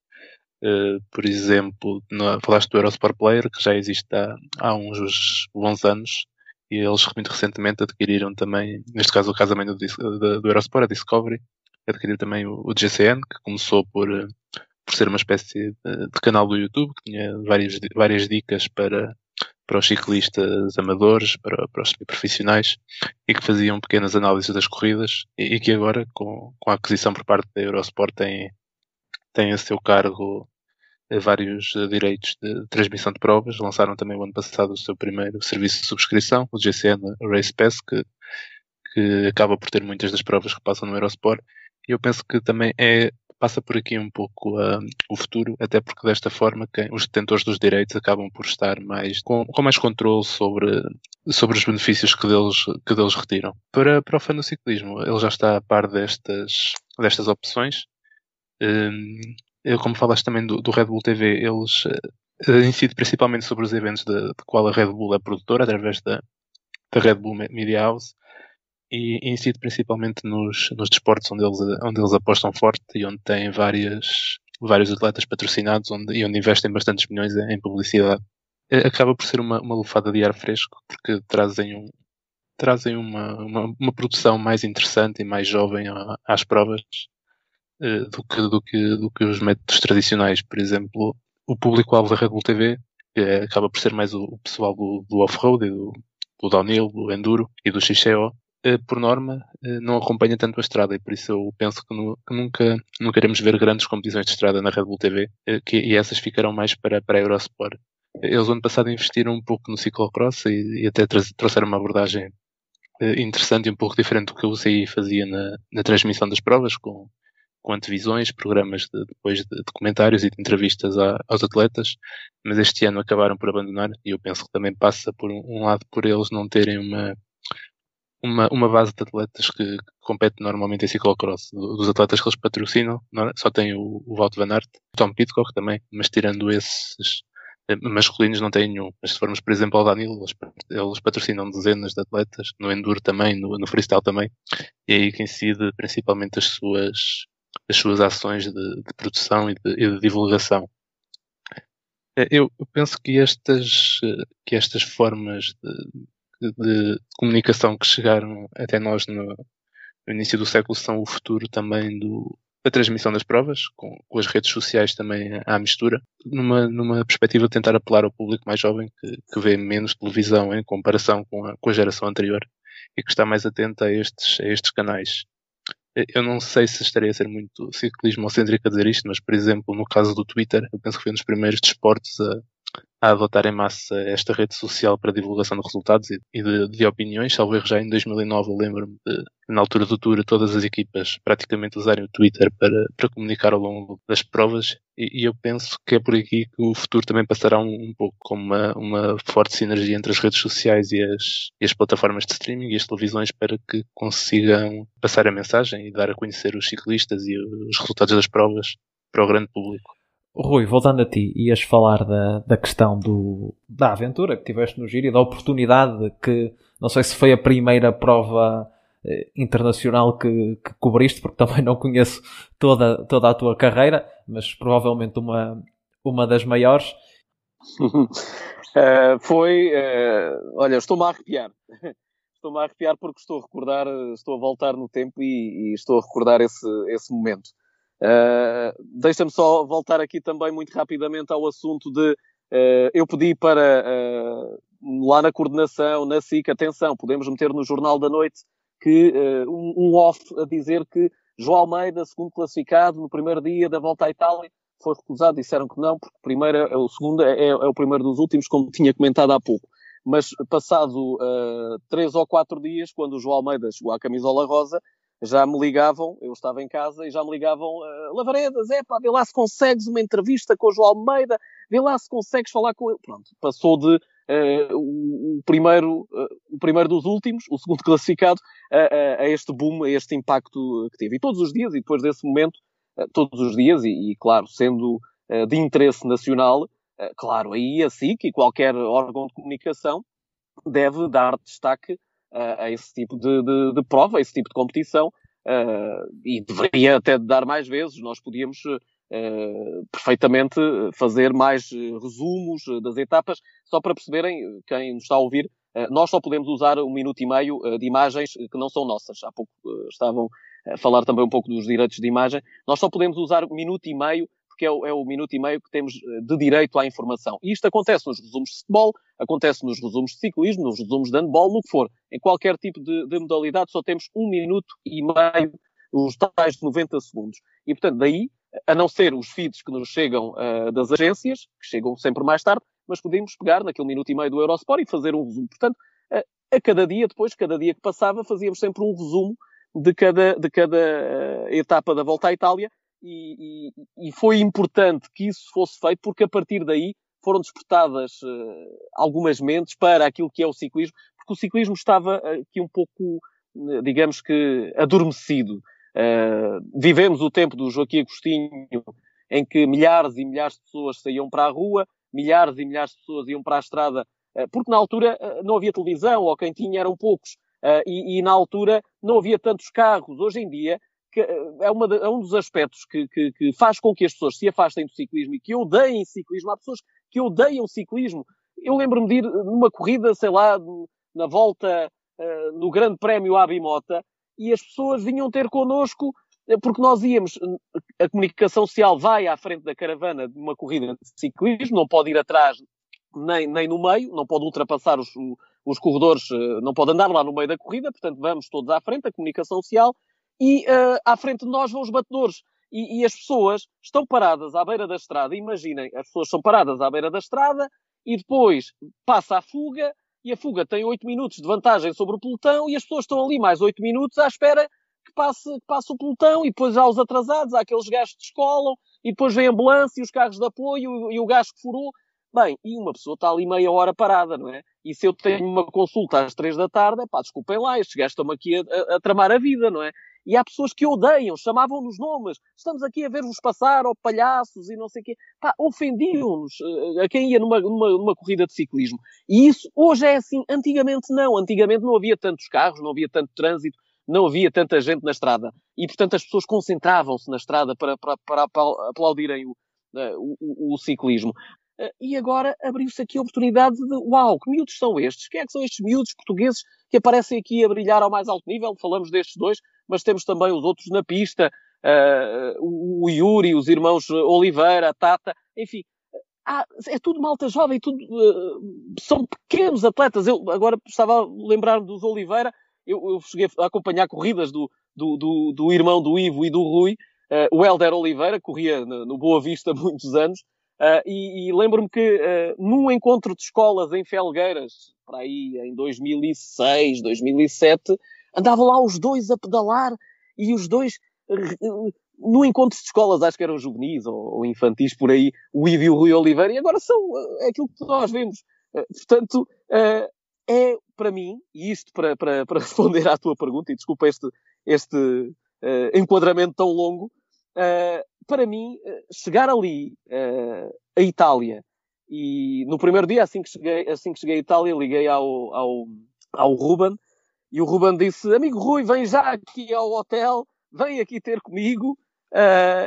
Uh, por exemplo, no, falaste do Eurosport Player, que já existe há, há uns bons anos, e eles muito recentemente adquiriram também, neste caso o também do, do, do Eurosport, a Discovery, adquirir também o, o GCN, que começou por, eh, por ser uma espécie de, de, canal do YouTube, que tinha várias, várias dicas para, para os ciclistas amadores, para, para os profissionais, e que faziam pequenas análises das corridas, e, e que agora, com, com a aquisição por parte da Eurosport, tem, tem a seu cargo eh, vários eh, direitos de transmissão de provas. Lançaram também o ano passado o seu primeiro serviço de subscrição, o GCN Race Pass, que, que acaba por ter muitas das provas que passam no Eurosport eu penso que também é passa por aqui um pouco uh, o futuro, até porque desta forma quem, os detentores dos direitos acabam por estar mais com, com, mais controle sobre, sobre os benefícios que deles, que deles retiram. Para, para o fã do ciclismo, ele já está a par destas, destas opções. Um, eu, como falaste também do, do Red Bull TV, eles uh, incidem principalmente sobre os eventos de, de qual a Red Bull é produtora, através da, da Red Bull Media House e incide principalmente nos, nos desportos onde eles, onde eles apostam forte e onde têm várias, vários atletas patrocinados onde, e onde investem bastantes milhões em, publicidade. É, acaba por ser uma, uma lufada de ar fresco porque trazem, um, trazem uma, uma, uma produção mais interessante e mais jovem às provas uh, do, que, do, que, do que os métodos tradicionais. Por exemplo, o público-alvo da Red Bull TV é, acaba por ser mais o, o pessoal do, do off-road e do, do downhill, do enduro e do eh, por norma, eh, não acompanha tanto a estrada e por isso eu penso que, no, que nunca, nunca iremos ver grandes competições de estrada na Red Bull TV eh, que, e essas ficarão mais para, para a Eurosport. Eles ano passado investiram um pouco no ciclocross e, e até trouxeram uma abordagem interessante e um pouco diferente do que o UCI fazia na, na transmissão das provas, com, com antevisões, programas de, depois de, comentários e de entrevistas a, aos atletas, mas este ano acabaram por abandonar e eu penso que também passa por um, um lado por eles não terem uma uma, uma base de atletas que, que compete normalmente em ciclocross. Dos atletas que eles patrocinam, é? só tem o, o Walt Van Aert, o Tom Pitcock também, mas tirando esses eh, masculinos não tem nenhum. Mas se formos, por exemplo, ao Danilo, eles, eles patrocinam dezenas de atletas, no Enduro também, no, no Freestyle também, e aí quem incide principalmente as suas, as suas ações de, de produção e de, e de divulgação. Eh, eu, eu, penso que estas, eh, que estas formas de, de comunicação que chegaram até nós no, no, início do século são o futuro também do, da transmissão das provas, com, com, as redes sociais também à mistura, numa, numa perspectiva de tentar apelar ao público mais jovem que, que vê menos televisão em comparação com a, com a geração anterior e que está mais atento a estes, a estes canais. Eu não sei se estaria a ser muito ciclismo-cêntrico a dizer isto, mas, por exemplo, no caso do Twitter, eu penso que foi um dos primeiros desportos a, a adotar em massa esta rede social para divulgação de resultados e de, de opiniões. Salvo erro, já em 2009 eu lembro-me de, na altura do Tour, todas as equipas praticamente usarem o Twitter para, para comunicar ao longo das provas e, e eu penso que é por aqui que o futuro também passará um, um pouco como uma, uma forte sinergia entre as redes sociais e as, e as plataformas de streaming e as televisões para que consigam passar a mensagem e dar a conhecer os ciclistas e os resultados das provas para o grande público. Rui, voltando a ti, ias falar da, da questão do, da aventura que tiveste no giro e da oportunidade que, não sei se foi a primeira prova eh, internacional que, que cobriste, porque também não conheço toda, toda a tua carreira, mas provavelmente uma, uma das maiores. uh, foi, uh, olha, estou-me a arrepiar. Estou-me a arrepiar porque estou a recordar, estou a voltar no tempo e, e estou a recordar esse, esse momento. Uh, Deixa-me só voltar aqui também muito rapidamente ao assunto de uh, eu pedi para uh, lá na coordenação, na SIC, atenção, podemos meter no Jornal da Noite que um, um, off a dizer que João Almeida, segundo classificado, no primeiro dia da volta à Itália, foi recusado, disseram que não, porque primeiro, é o segundo é, é o primeiro dos últimos, como tinha comentado há pouco. Mas passado três ou quatro dias, quando o João Almeida chegou à camisola rosa, já me ligavam, eu estava em casa e já me ligavam, uh, Lavaredas, é pá, vê lá se consegues uma entrevista com o João Almeida, vê lá se consegues falar com ele. Pronto, passou de uh, o, primeiro, uh, o primeiro dos últimos, o segundo classificado, a, este boom, a este impacto que teve. E todos os dias, e depois desse momento, todos os dias, e, e claro, sendo de interesse nacional, claro, aí a SIC e qualquer órgão de comunicação deve dar destaque a esse tipo de, de, de, prova, a esse tipo de competição, uh, e deveria até dar mais vezes. Nós podíamos uh, perfeitamente fazer mais resumos das etapas, só para perceberem, quem nos está a ouvir, uh, nós só podemos usar um minuto e meio de imagens que não são nossas. Há pouco estavam a falar também um pouco dos direitos de imagem. Nós só podemos usar um minuto e meio porque é o, é o, minuto e meio que temos de direito à informação. E isto acontece nos resumos de futebol, acontece nos resumos de ciclismo, nos resumos de handball, no que for. Em qualquer tipo de, de modalidade só temos um minuto e meio, os tais de 90 segundos. E, portanto, daí, a não ser os feeds que nos chegam uh, das agências, que chegam sempre mais tarde, mas podemos pegar naquele minuto e meio do Eurosport e fazer um resumo. Portanto, a, a cada dia, depois, cada dia que passava, fazíamos sempre um resumo de cada, de cada uh, etapa da volta à Itália e, e, foi importante que isso fosse feito porque a partir daí foram despertadas uh, algumas mentes para aquilo que é o ciclismo, porque o ciclismo estava aqui um pouco, digamos que, adormecido. Uh, vivemos o tempo do Joaquim Agostinho, em que milhares e milhares de pessoas saíam para a rua, milhares e milhares de pessoas iam para a estrada, uh, porque na altura uh, não havia televisão, ou quem tinha eram poucos, e, e, na altura não havia tantos carros. Hoje em dia, é, uma é um dos aspectos que, que, que, faz com que as pessoas se afastem do ciclismo e que odeiem ciclismo. Há pessoas que odeiam ciclismo. Eu lembro-me de ir numa corrida, sei lá, na volta uh, no Grande Prémio Abimota, e as pessoas vinham ter connosco eh, porque nós íamos, a comunicação social vai à frente da caravana de uma corrida de ciclismo, não pode ir atrás nem, nem no meio, não pode ultrapassar os, os corredores, eh, não pode andar lá no meio da corrida, portanto vamos todos à frente, a comunicação social, e uh, à frente de nós vão os batedores. E, e, as pessoas estão paradas à beira da estrada, imaginem, as pessoas são paradas à beira da estrada, e depois passa a fuga, e a fuga tem 8 minutos de vantagem sobre o pelotão e as pessoas estão ali mais 8 minutos à espera que passe, que passe o pelotão e depois há os atrasados, há aqueles gajos que descolam e depois vem a ambulância e os carros de apoio e o gajo que furou. Bem, e uma pessoa está ali meia hora parada, não é? E se eu tenho uma consulta às três da tarde, pá, desculpem lá, estes gajos estão aqui a, a, a tramar a vida, não é? E há pessoas que odeiam, chamavam-nos nomes. Estamos aqui a ver-vos passar, ou palhaços e não sei o quê. Pá, ofendiam-nos eh, a quem ia numa, numa, numa, corrida de ciclismo. E isso hoje é assim. Antigamente não. Antigamente não havia tantos carros, não havia tanto trânsito, não havia tanta gente na estrada. E, portanto, as pessoas concentravam-se na estrada para, para, para aplaudirem o, eh, o, o ciclismo. Eh, e agora abriu-se aqui a oportunidade de, uau, que miúdos são estes? Quem é que são estes miúdos portugueses que aparecem aqui a brilhar ao mais alto nível? Falamos destes dois, mas temos também os outros na pista, uh, o Yuri, os irmãos Oliveira, a Tata, enfim. Ah, é tudo malta jovem, tudo, uh, são pequenos atletas. Eu agora estava a lembrar dos Oliveira, eu, eu cheguei a acompanhar corridas do, do, do, do irmão do Ivo e do Rui, uh, o Helder Oliveira, corria no, no Boa Vista muitos anos, Uh, e, e lembro-me que uh, num encontro de escolas em Felgueiras, para aí em 2006, 2007, andavam lá os dois a pedalar e os dois uh, no encontro de escolas, acho que eram juvenis ou, ou infantis por aí, o Ivo e o Rui Oliveira, e agora são é aquilo que nós vemos. portanto, é para mim, e isto para, para, para, responder à tua pergunta, e desculpa este, este enquadramento tão longo, para mim, chegar ali, a Itália, e no primeiro dia, assim que cheguei, assim que cheguei à Itália, liguei ao, ao, ao Ruben, e o Ruben disse, amigo Rui, vem já aqui ao hotel, vem aqui ter comigo,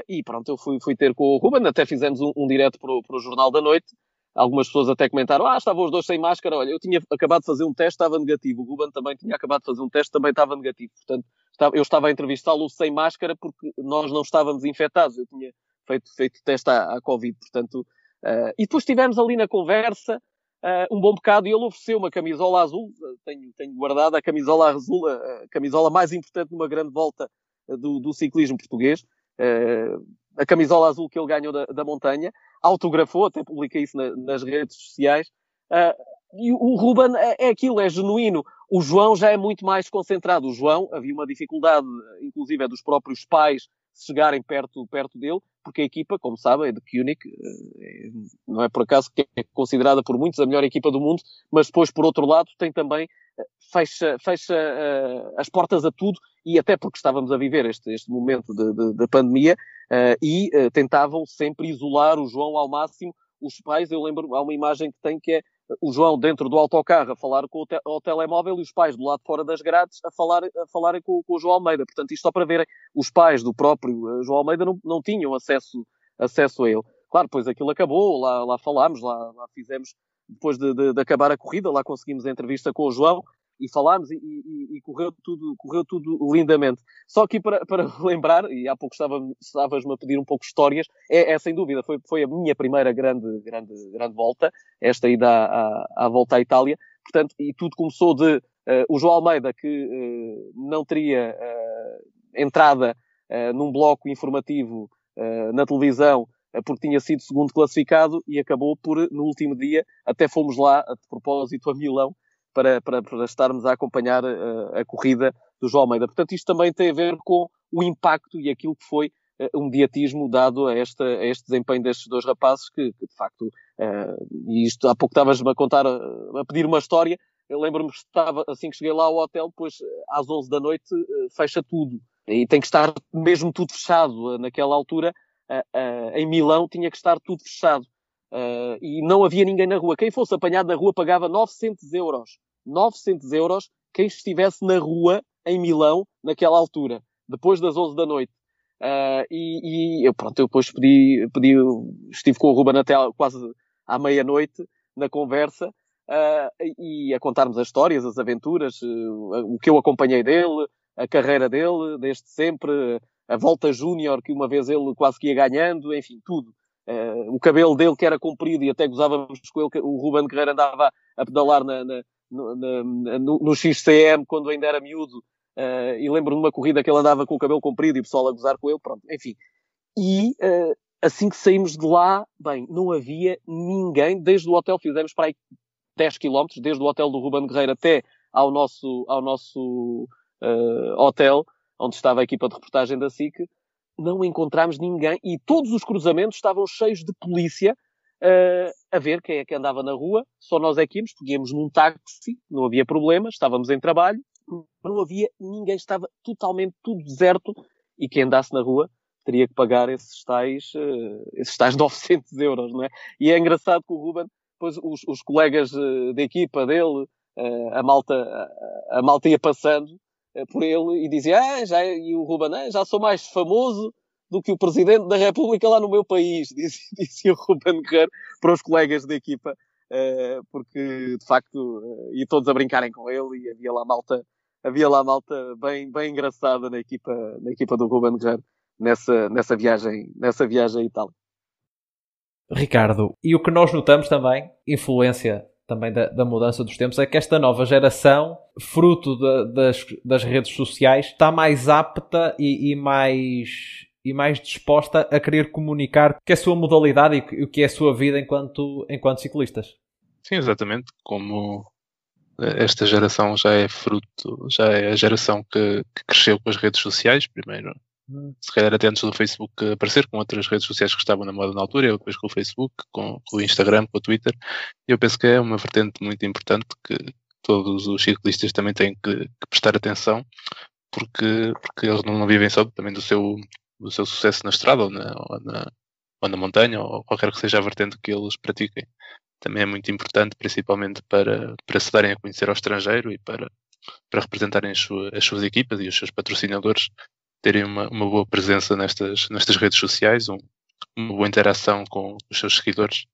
e pronto, eu fui, fui ter com o Ruben, até fizemos um, um direto para o Jornal da Noite, Algumas pessoas até comentaram, ah, estavam os dois sem máscara. Olha, eu tinha acabado de fazer um teste, estava negativo. O Ruben também tinha acabado de fazer um teste, também estava negativo. Portanto, eu estava a entrevistá-lo sem máscara porque nós não estávamos infectados. Eu tinha feito, feito teste à, à Covid, portanto. Uh, e depois estivemos ali na conversa uh, um bom bocado e ele ofereceu uma camisola azul. Tenho, tenho guardado a camisola azul, a camisola mais importante numa grande volta do, do ciclismo português. A camisola azul que ele ganhou da, da montanha, autografou, até publiquei isso na, nas redes sociais. E o Ruben é, é, aquilo, é genuíno. O João já é muito mais concentrado. O João, havia uma dificuldade, inclusive, é dos próprios pais chegarem perto, perto dele, porque a equipa, como sabem, de Koenig, é, não é por acaso que é considerada por muitos a melhor equipa do mundo, mas depois, por outro lado, tem também, fecha, fecha uh, as portas a tudo, e até porque estávamos a viver este, este momento da pandemia, uh, e uh, tentavam sempre isolar o João ao máximo. Os pais, eu lembro, há uma imagem que tem que é o João dentro do autocarro a falar com o, te o telemóvel e os pais do lado fora das grades a, falar, a falarem com, com, o João Almeida. Portanto, isto só para verem, os pais do próprio uh, João Almeida não, não tinham acesso, acesso a ele. Claro, depois aquilo acabou, lá, lá falámos, lá, lá fizemos, depois de, de, de, acabar a corrida, lá conseguimos a entrevista com o João e falámos e, e, e, correu, tudo, correu tudo lindamente. Só que para, para lembrar, e há pouco estavas-me a pedir um pouco histórias, é, é, sem dúvida, foi, foi a minha primeira grande, grande, grande volta, esta ida à, à, volta à Itália, portanto, e tudo começou de uh, o João Almeida, que uh, não teria uh, entrada num bloco informativo na televisão, porque tinha sido segundo classificado e acabou por, no último dia, até fomos lá, de propósito, a Milão, para, para, para estarmos a acompanhar a, eh, a corrida do João Almeida. Portanto, isto também tem a ver com o impacto e aquilo que foi uh, um mediatismo dado a, esta, a este desempenho destes dois rapazes que, que de facto, uh, e isto há pouco estavas-me a contar, a pedir uma história, eu lembro-me que estava, assim que cheguei lá ao hotel, depois às 11 da noite fecha tudo. E tem que estar mesmo tudo fechado. Naquela altura, em Milão, tinha que estar tudo fechado. E não havia ninguém na rua. Quem fosse apanhado na rua pagava 900 euros. 900 euros quem estivesse na rua em Milão naquela altura, depois das 11 da noite. Uh, e, e eu, pronto, eu depois pedi, pedi, estive com o Ruben até quase à meia-noite na conversa uh, e a contarmos as histórias, as aventuras, uh, o que eu acompanhei dele, a carreira dele, desde sempre, a volta júnior que uma vez ele quase que ia ganhando, enfim, tudo. O cabelo dele que era comprido e até gozávamos com ele, o Ruben Guerreiro andava a pedalar na, na, no, no, no XCM quando ainda era miúdo Uh, e lembro-me de uma corrida que ele andava com o cabelo comprido e o pessoal a gozar com ele, pronto, enfim. E uh, assim que saímos de lá, bem, não havia ninguém, desde o hotel fizemos para aí 10 km, desde o hotel do Ruben Guerreiro até ao nosso, ao nosso uh, hotel, onde estava a equipa de reportagem da SIC, não encontramos ninguém e todos os cruzamentos estavam cheios de polícia uh, a ver quem é que andava na rua. Só nós é que íamos, porque íamos num táxi, não havia problema, estávamos em trabalho não havia ninguém, estava totalmente tudo deserto e quem andasse na rua teria que pagar esses tais, uh, esses tais 900 euros, não é? E é engraçado que o Ruben, depois os, os colegas uh, da equipa dele, uh, a malta, a, malta ia passando por ele e dizia, ah, já, e o Ruben, ah, já sou mais famoso do que o Presidente da República lá no meu país, dizia, o Ruben Guerreiro para os colegas da equipa, porque de facto, e todos a brincarem com ele e havia lá malta havia lá malta bem, bem engraçada na equipa, na equipa do Ruben Guerreiro nessa, nessa viagem, nessa viagem à Itália. Ricardo, e o que nós notamos também, influência também da, da, mudança dos tempos, é que esta nova geração, fruto de, das, das redes sociais, está mais apta e, e, mais, e mais disposta a querer comunicar o que é a sua modalidade e o que é a sua vida enquanto, enquanto ciclistas. Sim, exatamente. Como esta geração já é fruto, já é a geração que, que cresceu com as redes sociais, primeiro. Se calhar até antes do Facebook aparecer, com outras redes sociais que estavam na moda na altura, eu depois com o Facebook, com, com o Instagram, com o Twitter, eu penso que é uma vertente muito importante que todos os ciclistas também têm que, que prestar atenção, porque, porque eles não, não, vivem só também do seu, do seu sucesso na estrada ou na, ou na, ou na montanha, ou qualquer que seja a vertente que eles pratiquem. Também é muito importante, principalmente para, para se darem a conhecer ao estrangeiro e para, para representarem as, suas, as suas equipas e os seus patrocinadores, terem uma, uma boa presença nestas, nestas redes sociais, um, uma boa interação com os seus seguidores,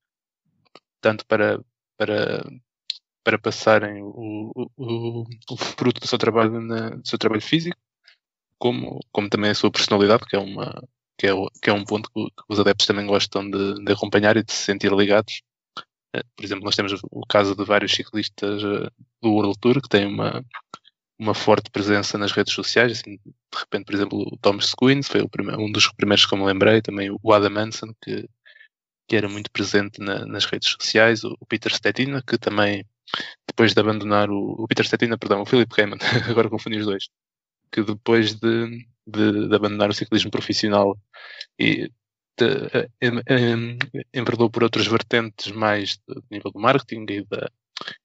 tanto para, para, para passarem o, o, o fruto do seu trabalho, na, do seu trabalho físico, como, como também a sua personalidade, que é, uma, que é, que é um ponto que, os adeptos também gostam de, de acompanhar e de se sentir ligados. Eh, por exemplo, nós temos o caso de vários ciclistas eh, do World Tour que têm uma, uma forte presença nas redes sociais. Assim, de repente, por exemplo, o Thomas Squins foi primeiro, um dos primeiros que eu me lembrei, também o Adam Manson, que, que era muito presente na, nas redes sociais, o, o, Peter Stetina, que também, depois de abandonar o, o Peter Stetina, perdão, o Philip Heyman, agora confundi os dois, que depois de, de, de abandonar o ciclismo profissional e enverdou por outras vertentes mais do nível do marketing e, da,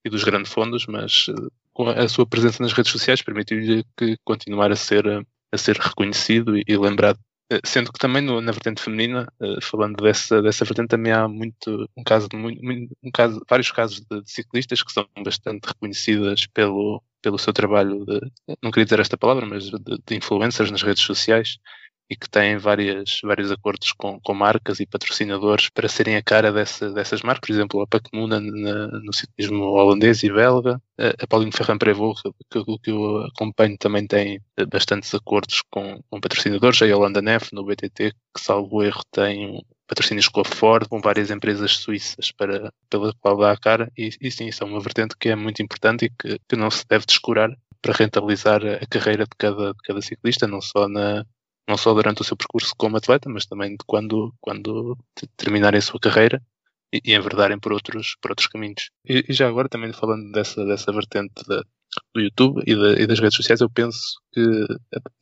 e dos grandes fundos, mas eh, a sua presença nas redes sociais permitiu-lhe que continuar a ser, a ser reconhecido e, e lembrado. Eh, sendo que também no, na vertente feminina, eh, falando dessa, dessa vertente, também há muito, um caso, muito, um caso, vários casos de, de, ciclistas que são bastante reconhecidas pelo, pelo seu trabalho, de, não queria dizer esta palavra, mas de, de influencers nas redes sociais e que têm várias, vários acordos com, com marcas e patrocinadores para serem a cara dessa, dessas marcas. Por exemplo, a Pacmuna no ciclismo holandês e belga, a Pauline Ferrand Prévost, que, que, que eu acompanho, também tem bastantes acordos com, com patrocinadores. A Yolanda Neff, no BTT, que salvo erro, tem patrocínios com a Ford, com várias empresas suíças para, pela qual dá a cara. E, e sim, isso é uma vertente que é muito importante e que, que não se deve descurar para rentabilizar a carreira de cada, de cada ciclista, não só na, não só durante o seu percurso como atleta, mas também de quando, quando terminarem a sua carreira e, e enverdarem por outros, por outros caminhos. E, e, já agora também falando dessa, dessa vertente da, do YouTube e, de, e, das redes sociais, eu penso que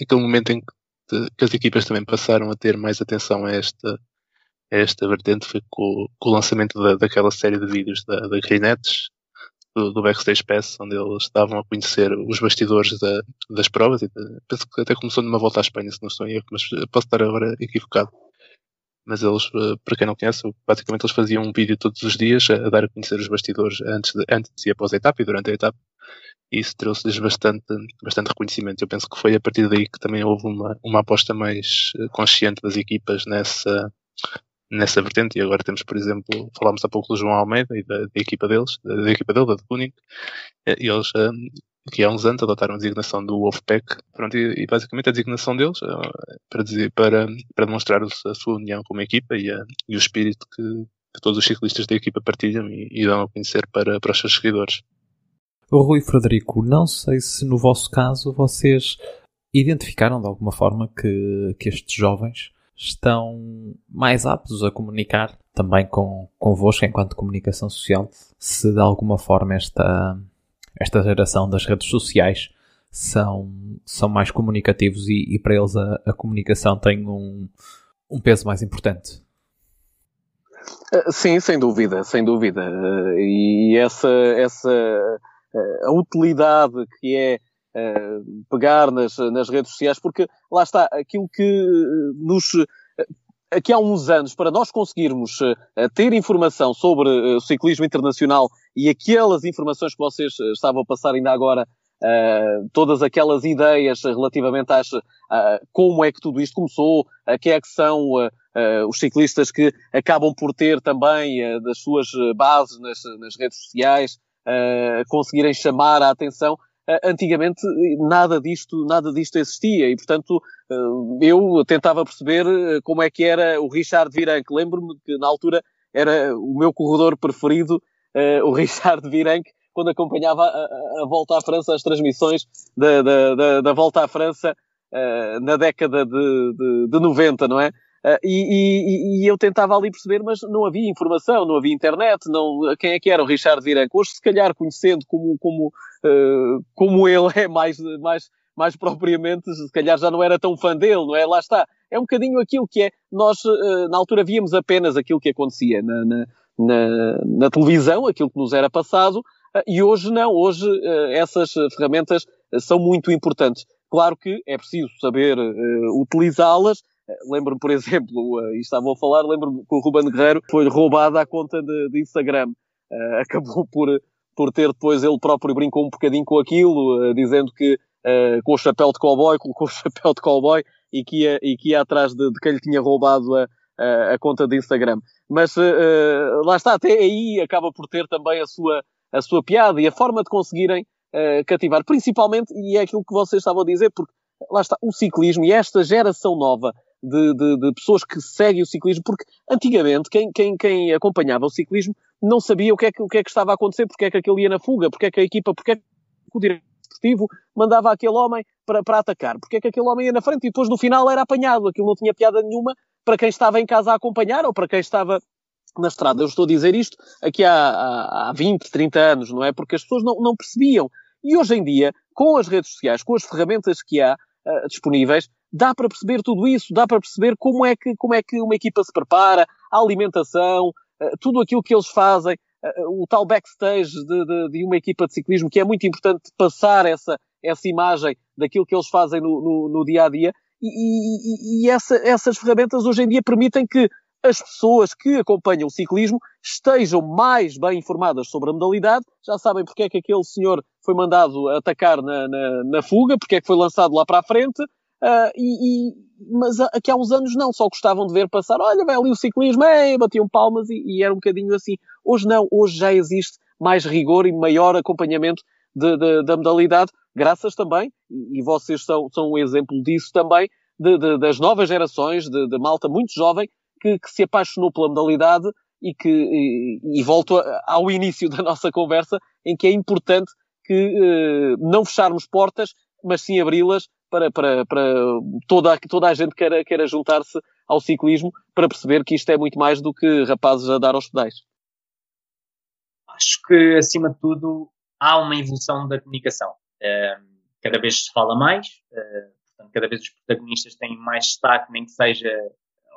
aquele momento em que, que, as equipas também passaram a ter mais atenção a esta, a esta vertente foi com, com o lançamento da, daquela série de vídeos da, da Reinetes, do, Backstage Pass, onde eles estavam a conhecer os bastidores da, das provas. E penso que até começou numa volta à Espanha, se não estou em erro, mas posso estar agora equivocado. Mas eles, eh, para quem não conhece, basicamente eles faziam um vídeo todos os dias a, a dar a conhecer os bastidores antes, de, antes e após a etapa e durante a etapa. E isso trouxe-lhes bastante, bastante reconhecimento. Eu penso que foi a partir daí que também houve uma, uma aposta mais eh, consciente das equipas nessa, nessa vertente. E agora temos, por exemplo, falámos há pouco do João Almeida e da, da equipa deles, da, da, equipa dele, da Tuning, e eles, um, que há uns anos adotaram a designação do Wolfpack, pronto, e, e basicamente a designação deles uh, para, dizer, para, para demonstrar a sua união como equipa e, a, e o espírito que, que, todos os ciclistas da equipa partilham e, e dão a conhecer para, para os seus seguidores. Rui Frederico, não sei se no vosso caso vocês identificaram de alguma forma que, que estes jovens estão mais aptos a comunicar também com, convosco enquanto comunicação social, se de alguma forma esta, esta geração das redes sociais são, são mais comunicativos e, e para eles a, a, comunicação tem um, um peso mais importante. Eh, sim, sem dúvida, sem dúvida. Eh, e essa, essa eh, a utilidade que é pegar nas, nas redes sociais, porque lá está, aquilo que eh, nos eh, aqui há uns anos, para nós conseguirmos ter informação sobre o ciclismo internacional e aquelas informações que vocês estavam a passar ainda agora, todas aquelas ideias relativamente às como é que tudo isto começou, a quem é que são os ciclistas que acabam por ter também das suas bases nas redes sociais, conseguirem chamar a atenção. Eh, antigamente nada disto, nada disto existia e, portanto, eh, eu tentava perceber eh, como é que era o Richard Virenque. Lembro-me que na altura era o meu corredor preferido, o Richard Virenque, quando acompanhava a, a, volta à França, as transmissões da, da, da, da volta à França na década de, de, de 90, não é? Uh, e, e, e, eu tentava ali perceber, mas não havia informação, não havia internet, não, quem é que era o Richard Virenque? Hoje, se calhar, conhecendo como, como, uh, como ele é mais, mais, mais propriamente, se calhar já não era tão fã dele, não é? Lá está. É um bocadinho aquilo que é. Nós, uh, na altura, víamos apenas aquilo que acontecia na, na, na, na televisão, aquilo que nos era passado, e hoje não. Hoje essas ferramentas são muito importantes. Claro que é preciso saber utilizá-las, Lembro-me, por exemplo, uh, e estavam a falar, lembro-me que o Ruben Guerreiro foi roubado à conta de, de Instagram. Uh, acabou por, por ter depois ele próprio brincou um bocadinho com aquilo, uh, dizendo que uh, com o chapéu de cowboy, colocou o chapéu de cowboy e que ia, e que ia atrás de, de quem lhe tinha roubado a, a, a conta de Instagram. Mas uh, lá está, até aí acaba por ter também a sua, a sua piada e a forma de conseguirem cativar, principalmente, e é aquilo que vocês estavam a dizer, porque lá está, o ciclismo e esta geração nova de, de, de, pessoas que seguem o ciclismo, porque antigamente quem, quem, quem acompanhava o ciclismo não sabia o que, é que, o que é que estava a acontecer, porque é que aquele ia na fuga, porque é que a equipa, porque é que o diretor mandava aquele homem para, para atacar, porque é que aquele homem ia na frente e depois no final era apanhado, aquilo não tinha piada nenhuma para quem estava em casa a acompanhar ou para quem estava na estrada. Eu estou a dizer isto aqui há, há, há 20, 30 anos, não é? Porque as pessoas não, não percebiam. E hoje em dia, com as redes sociais, com as ferramentas que há uh, disponíveis, dá para perceber tudo isso, dá para perceber como é que, como é que uma equipa se prepara, a alimentação, eh, tudo aquilo que eles fazem, eh, o tal backstage de, de, de, uma equipa de ciclismo, que é muito importante passar essa, essa imagem daquilo que eles fazem no, no, no dia a dia. E, e, e essa, essas ferramentas hoje em dia permitem que as pessoas que acompanham o ciclismo estejam mais bem informadas sobre a modalidade, já sabem porque é que aquele senhor foi mandado atacar na, na, na fuga, porque é que foi lançado lá para a frente, Uh, e, e, mas aqui há uns anos não, só gostavam de ver passar, olha, vai ali o ciclismo, ei, batiam palmas e, e, era um bocadinho assim. Hoje não, hoje já existe mais rigor e maior acompanhamento de, de, da modalidade, graças também, e, vocês são, são um exemplo disso também, de, das novas gerações, de, malta muito jovem, que, que, se apaixonou pela modalidade e que, e, e volto ao início da nossa conversa, em que é importante que eh, não fecharmos portas, mas sim abri-las para, para, para toda, toda a gente queira, queira juntar-se ao ciclismo para perceber que isto é muito mais do que rapazes a dar aos pedais. Acho que, acima de tudo, há uma evolução da comunicação. cada vez se fala mais, portanto, cada vez os protagonistas têm mais destaque, nem que seja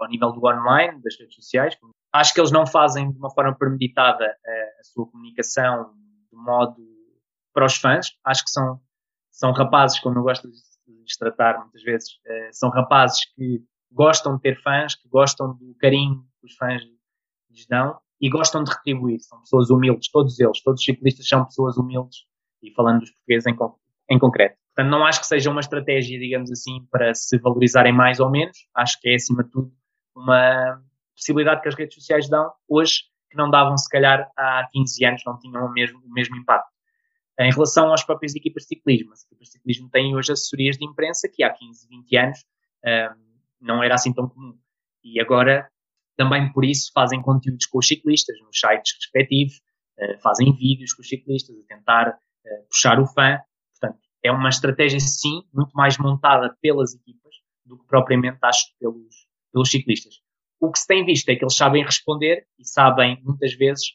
ao nível do online, das redes sociais. Acho que eles não fazem de uma forma premeditada a, a sua comunicação de modo para os fãs. Acho que são, são rapazes, como eu gosto de lhes tratar muitas vezes, uh, são rapazes que gostam de ter fãs, que gostam do carinho que os fãs lhes dão e gostam de retribuir. São pessoas humildes, todos eles, todos os ciclistas são pessoas humildes e falando dos portugueses em, em concreto. Portanto, não acho que seja uma estratégia, digamos assim, para se valorizarem mais ou menos. Acho que é, acima de tudo, uma possibilidade que as redes sociais dão hoje que não davam, se calhar, há 15 anos, não tinham o mesmo, o mesmo impacto. Em relação às próprias equipas de ciclismo, as equipas de ciclismo têm hoje assessorias de imprensa que há 15, 20 anos um, não era assim tão comum. E agora, também por isso, fazem conteúdos com os ciclistas nos sites respectivos, uh, fazem vídeos com os ciclistas a tentar uh, puxar o fã. Portanto, é uma estratégia, sim, muito mais montada pelas equipas do que propriamente, acho, pelos, pelos ciclistas. O que se tem visto é que eles sabem responder e sabem, muitas vezes,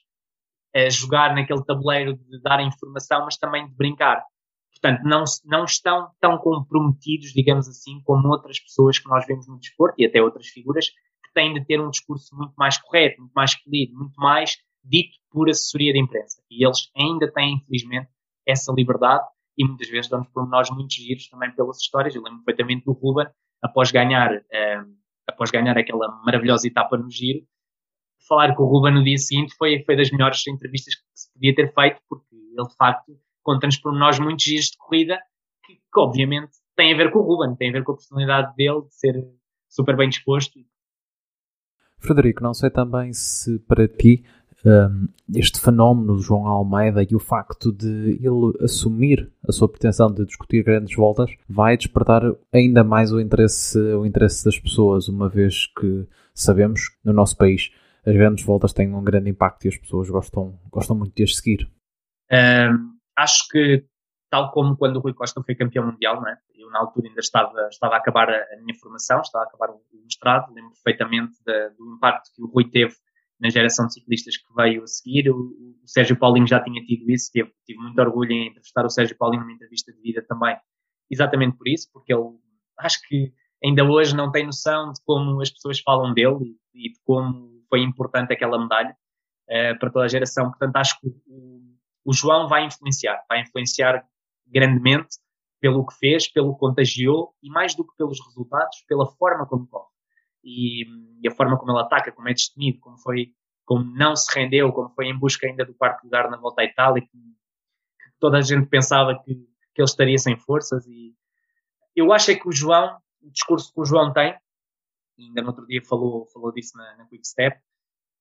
a jogar naquele tabuleiro de dar informação, mas também de brincar. Portanto, não, não estão tão comprometidos, digamos assim, como outras pessoas que nós vemos no desporto e até outras figuras que têm de ter um discurso muito mais correto, muito mais polido, muito mais dito por assessoria de imprensa. E eles ainda têm, infelizmente, essa liberdade e muitas vezes dão-nos pormenores muito giros também pelas histórias. Eu lembro perfeitamente do Ruben, após ganhar, eh, após ganhar aquela maravilhosa etapa no giro, falar com o Ruben no dia seguinte foi, foi das melhores entrevistas que se podia ter feito, porque ele de facto conta-nos por nós muitos dias de corrida que, que, obviamente tem a ver com o Ruben, tem a ver com a personalidade dele, de ser super bem disposto. Frederico, não sei também se para ti um, este fenómeno do João Almeida e o facto de ele assumir a sua pretensão de discutir grandes voltas vai despertar ainda mais o interesse, o interesse das pessoas, uma vez que sabemos no nosso país as grandes voltas têm um grande impacto e as pessoas gostam, gostam muito de as seguir. Um, acho que, tal como quando o Rui Costa foi campeão mundial, não é? eu na altura ainda estava, estava a acabar a, minha formação, estava a acabar o, mestrado, lembro perfeitamente do impacto que o Rui teve na geração de ciclistas que veio a seguir. O, o Sérgio Paulinho já tinha tido isso, tive, tive muito orgulho em entrevistar o Sérgio Paulinho numa entrevista de vida também, exatamente por isso, porque ele, acho que ainda hoje não tem noção de como as pessoas falam dele e, de como foi importante aquela medalha uh, para toda a geração. Portanto, acho que o, o, João vai influenciar, vai influenciar grandemente pelo que fez, pelo que contagiou e mais do que pelos resultados, pela forma como corre. E, e, a forma como ele ataca, como é destemido, como foi, como não se rendeu, como foi em busca ainda do quarto lugar na volta à Itália, que, que toda a gente pensava que, que ele estaria sem forças e eu acho é que o João, o discurso que o João tem, ainda no outro dia falou, falou disso na, na Quick Step,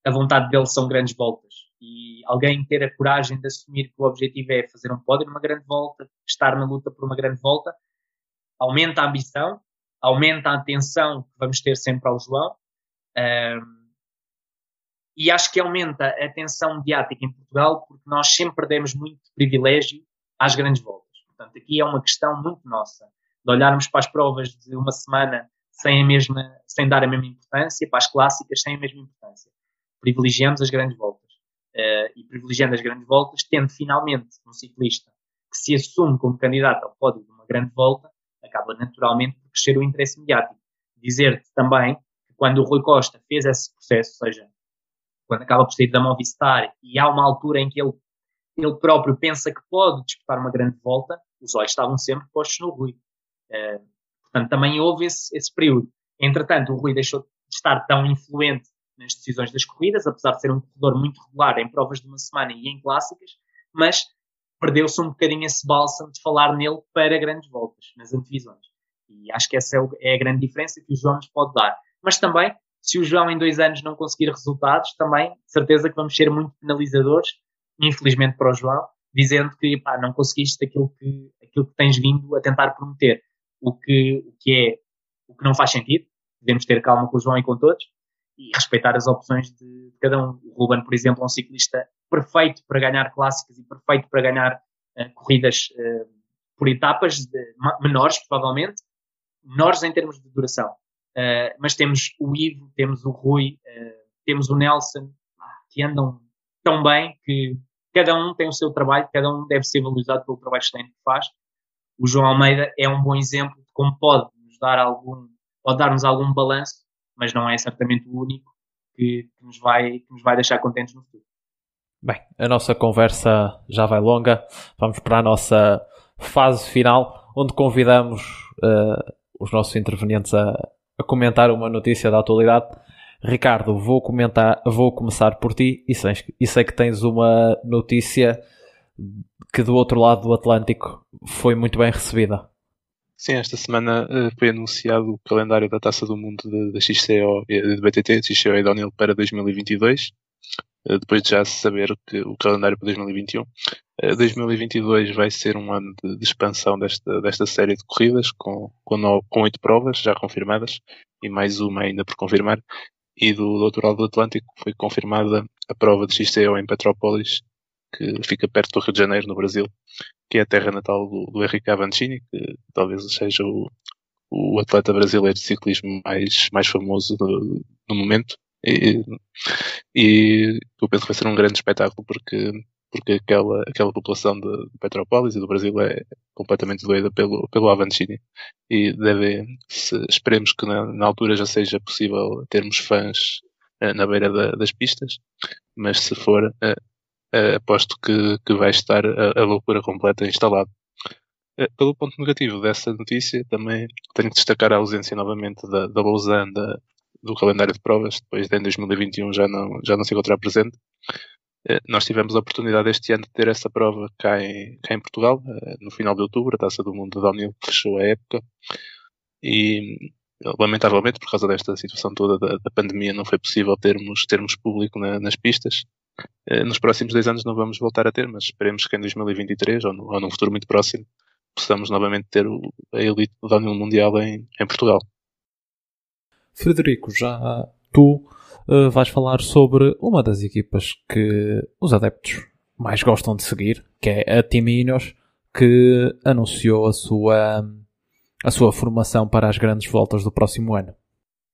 a vontade dele são grandes voltas. E alguém ter a coragem de assumir que o objetivo é fazer um pódio numa grande volta, estar na luta por uma grande volta, aumenta a ambição, aumenta a atenção que vamos ter sempre ao João. Um, e acho que aumenta a atenção mediática em Portugal porque nós sempre demos muito privilégio às grandes voltas. Portanto, aqui é uma questão muito nossa de olharmos para as provas de uma semana sem a mesma, sem dar a mesma importância, para as clássicas sem a mesma importância. Privilegiamos as grandes voltas. Uh, e privilegiando as grandes voltas, tendo finalmente um ciclista que se assume como candidato ao pódio de uma grande volta, acaba naturalmente por crescer o interesse mediático. Dizer-te também que quando o Rui Costa fez esse processo, ou seja, quando acaba por sair da Movistar e há uma altura em que ele, ele próprio pensa que pode disputar uma grande volta, os olhos estavam sempre postos no Rui. Uh, Portanto, também houve esse, esse período. Entretanto, o Rui deixou de estar tão influente nas decisões das corridas, apesar de ser um corredor muito regular em provas de uma semana e em clássicas, mas perdeu-se um bocadinho esse bálsamo de falar nele para grandes voltas, nas antevisões. E acho que essa é, é a grande diferença que o João nos pode dar. Mas também, se o João em dois anos não conseguir resultados, também, certeza que vamos ser muito penalizadores, infelizmente para o João, dizendo que pá, não conseguiste aquilo que, aquilo que tens vindo a tentar prometer o que, o que é o que não faz sentido. Devemos ter calma com o João e com todos e respeitar as opções de cada um. O Ruben, por exemplo, é um ciclista perfeito para ganhar clássicas e perfeito para ganhar uh, corridas uh, por etapas de, menores, provavelmente, menores em termos de duração. Uh, mas temos o Ivo, temos o Rui, temos o Nelson, que andam tão bem que cada um tem o seu trabalho, cada um deve ser valorizado pelo trabalho excelente que faz o João Almeida é um bom exemplo de como pode nos dar algum, pode dar-nos algum balanço, mas não é certamente o único que, que, nos vai, que nos vai deixar contentes no futuro. Bem, a nossa conversa já vai longa. Vamos para a nossa fase final, onde convidamos uh, os nossos intervenientes a, a, comentar uma notícia da atualidade. Ricardo, vou comentar, vou começar por ti e sei, e sei que tens uma notícia que do outro lado do Atlântico foi muito bem recebida. Sim, esta semana uh, foi anunciado o calendário da Taça do Mundo da XCO e do BTT, XCO e Downhill para 2022. Uh, depois de já saber que o calendário para 2021. Uh, 2022 vai ser um ano de, expansão desta, desta série de corridas, com, com, oito provas já confirmadas e mais uma ainda por confirmar. E do, do outro lado do Atlântico foi confirmada a prova de XCO em Petrópolis que fica perto do Rio de Janeiro, no Brasil, que é a terra natal do, do Henrique Avancini, que talvez seja o, o atleta brasileiro de ciclismo mais, mais famoso no, no momento. E, e, eu penso que vai ser um grande espetáculo porque, porque aquela, aquela população de, Petrópolis e do Brasil é completamente doida pelo, pelo Avancini. E deve, se, esperemos que na, na altura já seja possível termos fãs uh, na beira da, das pistas, mas se for, uh, aposto que, que vai estar a, a loucura completa instalado. Uh, pelo ponto negativo dessa notícia, também tenho que destacar a ausência novamente da, da Lausanne da, do calendário de provas, depois de em 2021 já não, já não se encontrar presente. Uh, nós tivemos a oportunidade este ano de ter essa prova cá em, cá em Portugal, no final de outubro, a Taça do Mundo de Downhill fechou a época. E lamentavelmente, por causa desta situação toda da, da pandemia, não foi possível termos, termos público na, nas pistas. Eh, nos próximos dois anos não vamos voltar a ter, mas esperemos que em 2023 ou, no, ou num futuro muito próximo possamos novamente ter o, a elite do downhill mundial em, em Portugal. Frederico, já tu uh, vais falar sobre uma das equipas que os adeptos mais gostam de seguir, que é a Team Ineos, que anunciou a sua, a sua formação para as grandes voltas do próximo ano.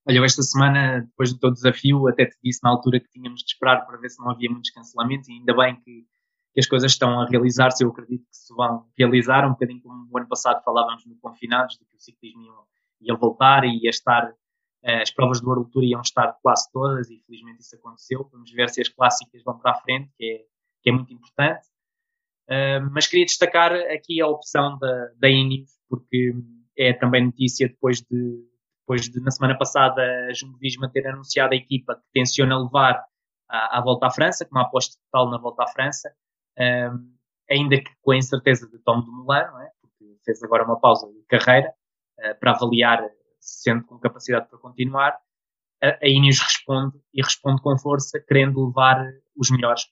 Olha, esta semana, depois do teu desafio, até te disse na altura que tínhamos de esperar para ver se não havia muitos cancelamentos e ainda bem que, que as coisas estão a realizar-se. Eu acredito que se vão realizar, um bocadinho como o ano passado falávamos no Confinados, de que o ciclismo ia, ia voltar e ia estar, uh, as provas do World Tour iam estar quase todas e felizmente isso aconteceu. Vamos ver se as clássicas vão para a frente, que é, que é muito importante. Uh, mas queria destacar aqui a opção da, da porque é também notícia depois de depois de, na semana passada, a Jumbo Visma ter anunciado a equipa que tenciona levar à, à volta à França, com uma aposta total na volta à França, um, ainda que com a incerteza de Tom Dumoulin, não é? porque fez agora uma pausa de carreira uh, para avaliar se sente com capacidade para continuar, a, Ineos responde e responde com força, querendo levar os melhores.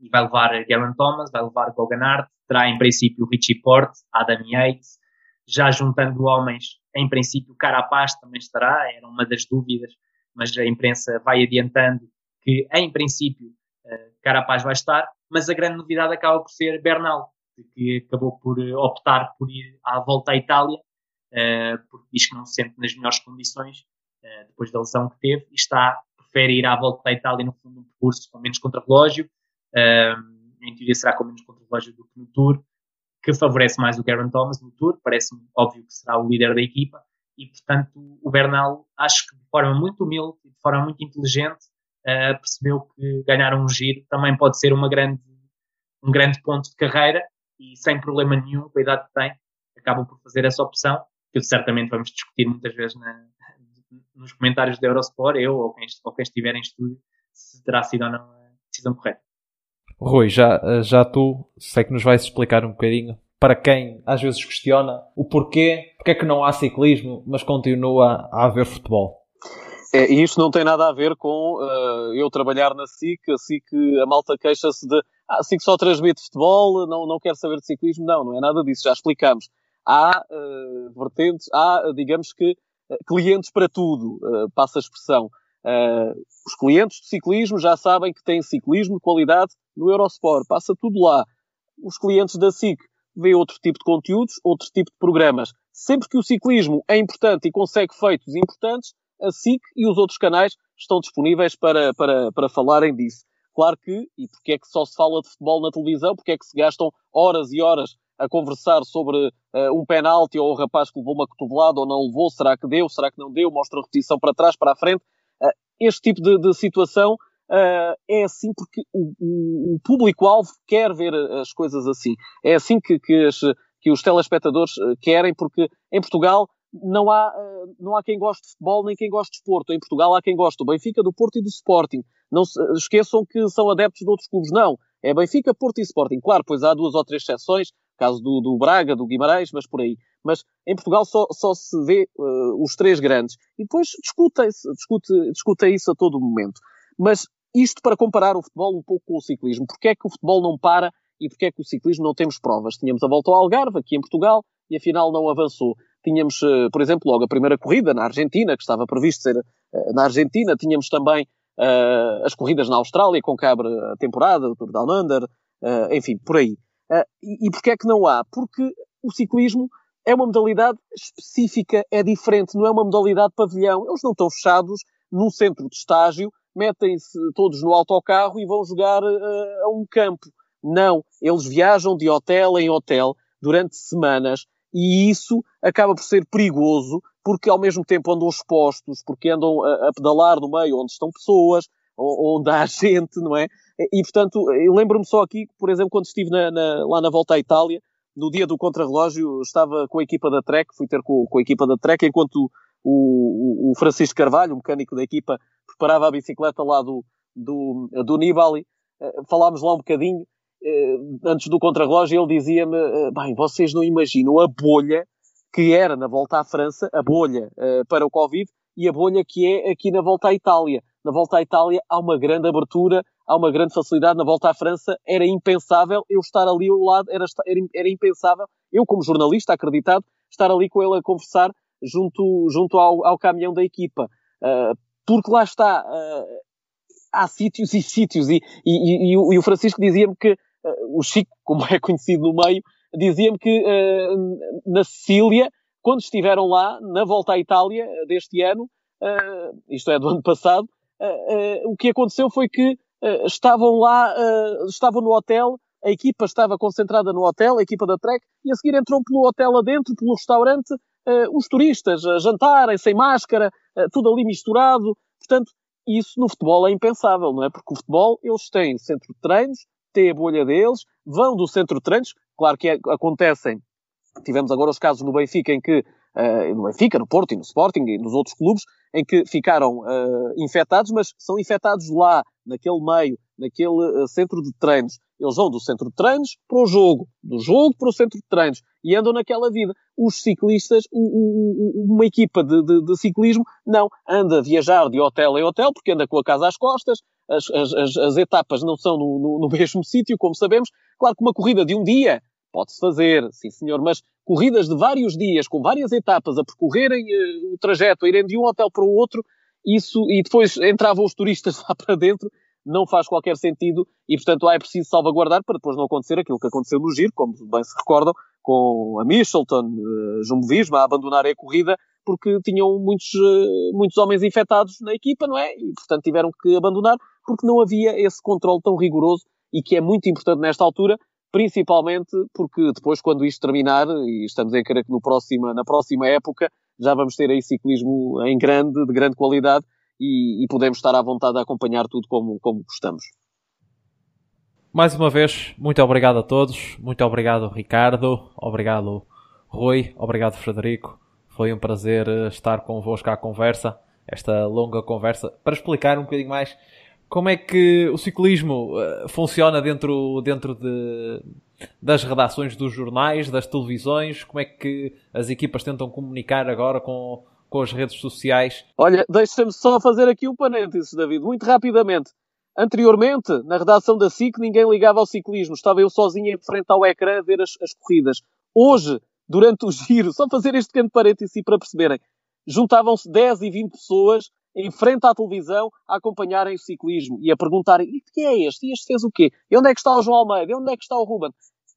E vai levar Garen Thomas, vai levar Goganard, terá em princípio Richie Porte, Adam Yates, já juntando homens, em princípio Carapaz também estará, era uma das dúvidas, mas a imprensa vai adiantando que em princípio eh, Carapaz vai estar, mas a grande novidade acaba por ser Bernal, que acabou por eh, optar por ir à volta à Itália, eh, porque diz que não se sente nas melhores condições depois da lesão que teve e está, prefere ir à volta à Itália no fundo um percurso com menos contrarrelógio, em teoria será com menos contrarrelógio do que no Tour, que favorece mais o Garen Thomas no Tour, parece-me óbvio que será o líder da equipa, e portanto o Bernal, acho que de forma muito humilde e de forma muito inteligente, uh, percebeu que ganhar um giro também pode ser uma grande, um grande ponto de carreira, e sem problema nenhum, com a idade que tem, acabam por fazer essa opção, que certamente vamos discutir muitas vezes na, nos comentários da Eurosport, eu ou quem, ou quem estiver em estúdio, se terá sido ou não a decisão correta. Rui, já, já tu sei que nos vais explicar um bocadinho para quem às vezes questiona o porquê, porque é que não há ciclismo, mas continua a haver futebol. É, e isto não tem nada a ver com uh, eu trabalhar na SIC, a SIC, a malta queixa-se de ah, a SIC só transmite futebol, não, não quer saber de ciclismo. Não, não é nada disso, já explicamos. Há uh, vertentes, há, digamos que, uh, clientes para tudo, passa a expressão. Os clientes de ciclismo já sabem que têm ciclismo de qualidade no Eurosport, passa tudo lá. Os clientes da SIC vê outro tipo de conteúdos, outro tipo de programas. Sempre que o ciclismo é importante e consegue feitos importantes, a SIC e os outros canais estão disponíveis para, para, para falarem disso. Claro que, e porque é que só se fala de futebol na televisão, porque é que se gastam horas e horas a conversar sobre uh, um penalti ou o rapaz que levou uma cotovelada ou não levou, será que deu, será que não deu, mostra a repetição para trás, para a frente. Este tipo de, de situação uh, é assim porque o, o, público-alvo quer ver as coisas assim. É assim que, que, as, que os telespectadores querem, porque em Portugal não há, não há quem goste de futebol nem quem goste de esporte. Em Portugal há quem goste do Benfica, do Porto e do Sporting. Não se esqueçam que são adeptos de outros clubes. Não. É Benfica, Porto e Sporting. Claro, pois há duas ou três exceções, caso do, do Braga, do Guimarães, mas por aí. Mas em Portugal só, só se vê uh, os três grandes. E depois discutem-se, discute, discutem isso a todo momento. Mas isto para comparar o futebol um pouco com o ciclismo. Porquê é que o futebol não para e porquê é que o ciclismo não temos provas? Tínhamos a volta ao Algarve, aqui em Portugal, e afinal não avançou. Tínhamos, uh, por exemplo, logo a primeira corrida na Argentina, que estava previsto ser uh, na Argentina. Tínhamos também as corridas na Austrália, com que abre a temporada, o Tour Down Under, enfim, por aí. Uh, e, e porquê é que não há? Porque o ciclismo é uma modalidade específica, é diferente, não é uma modalidade pavilhão. Eles não estão fechados num centro de estágio, metem-se todos no autocarro e vão jogar uh, a um campo. Não, eles viajam de hotel em hotel durante semanas e isso acaba por ser perigoso porque ao mesmo tempo andam expostos, porque andam a, a pedalar no meio onde estão pessoas, onde há gente, não é? E, portanto, lembro-me só aqui, por exemplo, quando estive na, na, lá na volta à Itália, no dia do contrarrelógio, estava com a equipa da Trek, fui ter com, com a equipa da Trek, enquanto o, o, Francisco Carvalho, o mecânico da equipa, preparava a bicicleta lá do, do, do Nibali. Eh, falámos lá um bocadinho, eh, antes do contrarrelógio, ele dizia-me, eh, bem, vocês não imaginam a bolha que era na volta à França, a bolha para o Covid, e a bolha que é aqui na volta à Itália. Na volta à Itália há uma grande abertura, há uma grande facilidade. Na volta à França era impensável eu estar ali ao lado, era, era, impensável, eu como jornalista acreditado, estar ali com ele a conversar junto, junto ao, ao caminhão da equipa. Uh, porque lá está, uh, há sítios e sítios, e, e, e, e o Francisco dizia-me que, uh, o Chico, como é conhecido no meio, dizia-me que na Sicília, quando estiveram lá, na volta à Itália deste ano, isto é do ano passado, o que aconteceu foi que estavam lá, uh, estavam no hotel, a equipa estava concentrada no hotel, a equipa da Trek, e a seguir entrou pelo hotel adentro, pelo restaurante, uh, os turistas a jantarem, sem máscara, tudo ali misturado. Portanto, isso no futebol é impensável, não é? Porque o futebol, eles têm centro de treinos, têm a bolha deles, vão do centro de treinos, claro que é, acontecem, tivemos agora os casos no Benfica em que no Benfica, no Porto e no Sporting e nos outros clubes, em que ficaram uh, infectados, mas são infectados lá, naquele meio, naquele uh, centro de treinos. Eles vão do centro de treinos para o jogo, do jogo para o centro de treinos e andam naquela vida. Os ciclistas, uma equipa de, de, de, ciclismo, não, anda a viajar de hotel em hotel porque anda com a casa às costas, as, as, as etapas não são no, no, no mesmo sítio, como sabemos. Claro que uma corrida de um dia pode-se fazer, sim senhor, mas corridas de vários dias, com várias etapas, a percorrerem uh, o trajeto, a irem de um hotel para o outro, isso, e depois entravam os turistas lá para dentro, não faz qualquer sentido e, portanto, é preciso salvaguardar para depois não acontecer aquilo que aconteceu no Giro, como bem se recordam, com a Michelton, uh, Jumbo Visma a abandonarem a corrida porque tinham muitos, uh, muitos homens infectados na equipa, não é? E, portanto, tiveram que abandonar porque não havia esse controle tão rigoroso e que é muito importante nesta altura, principalmente porque depois, quando isto terminar, e estamos a querer que no próxima, na próxima época, já vamos ter aí ciclismo em grande, de grande qualidade, e, e podemos estar à vontade a acompanhar tudo como, como gostamos. Mais uma vez, muito obrigado a todos, muito obrigado Ricardo, obrigado Rui, obrigado Frederico. Foi um prazer eh, estar convosco à conversa, esta longa conversa, para explicar um bocadinho mais como é que o ciclismo uh, funciona dentro, dentro de, das redações dos jornais, das televisões? Como é que as equipas tentam comunicar agora com, com as redes sociais? Olha, deixa-me só fazer aqui um parênteses, David, muito rapidamente. Anteriormente, na redação da SIC, ninguém ligava ao ciclismo. Estava eu sozinho em frente ao ecrã a ver as, as corridas. Hoje, durante o giro, só fazer este pequeno parêntese para perceberem, juntavam-se 10 e 20 pessoas em frente à televisão a acompanharem o ciclismo e a perguntarem e que é este? E este fez o quê? E onde é que está o João Almeida? E onde é que está o Ruben?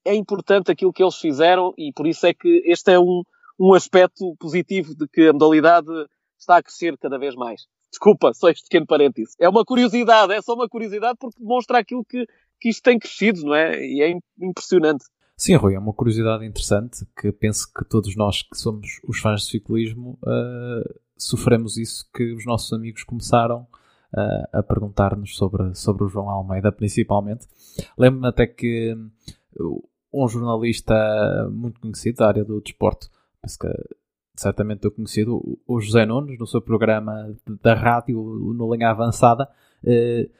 É importante aquilo que eles fizeram e por isso é que este é um, um aspecto positivo de que a modalidade está a crescer cada vez mais. Desculpa, só este pequeno parêntese. É uma curiosidade, é só uma curiosidade porque demonstra aquilo que, que isto tem crescido, não é? E é impressionante. Sim, Rui, é uma curiosidade interessante que penso que todos nós que somos os fãs de ciclismo uh, sofremos isso que os nossos amigos começaram uh, a perguntar-nos sobre, sobre o João Almeida, principalmente. Lembro-me até que um jornalista muito conhecido da área do desporto, penso que certamente eu conhecido, o José Nunes, no seu programa da rádio, no Linha Avançada, uh,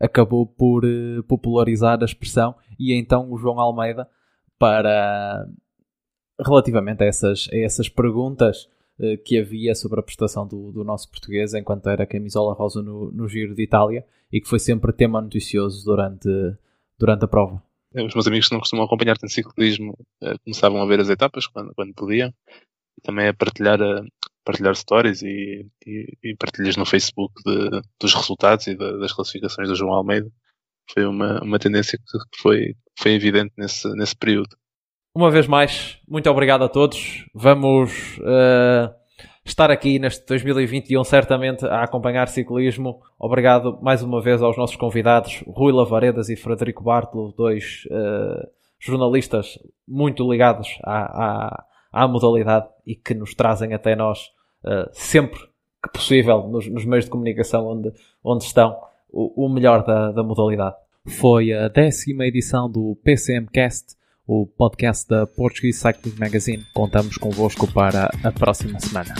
acabou por popularizar a expressão e então o João Almeida para relativamente a essas, a essas perguntas que havia sobre a prestação do, do, nosso português enquanto era camisola rosa no, no Giro de Itália e que foi sempre tema noticioso durante, durante a prova. Os meus amigos que não costumam acompanhar tanto ciclismo uh, começavam a ver as etapas quando, quando podiam e também a partilhar, a partilhar stories e, e, e partilhas no Facebook de, dos resultados e de, das classificações do João Almeida foi uma, uma tendência que foi, foi evidente nesse, nesse período. Uma vez mais, muito obrigado a todos. Vamos uh, estar aqui neste 2021 certamente a acompanhar ciclismo. Obrigado mais uma vez aos nossos convidados, Rui Lavaredas e Frederico Bartolo, dois uh, jornalistas muito ligados à, à, à, modalidade e que nos trazem até nós uh, sempre que possível nos, nos meios de comunicação onde, onde estão o, o melhor da, da modalidade. Foi a décima edição do PCMcast, o podcast da Portuguese Cycling Magazine. Contamos convosco para a próxima semana.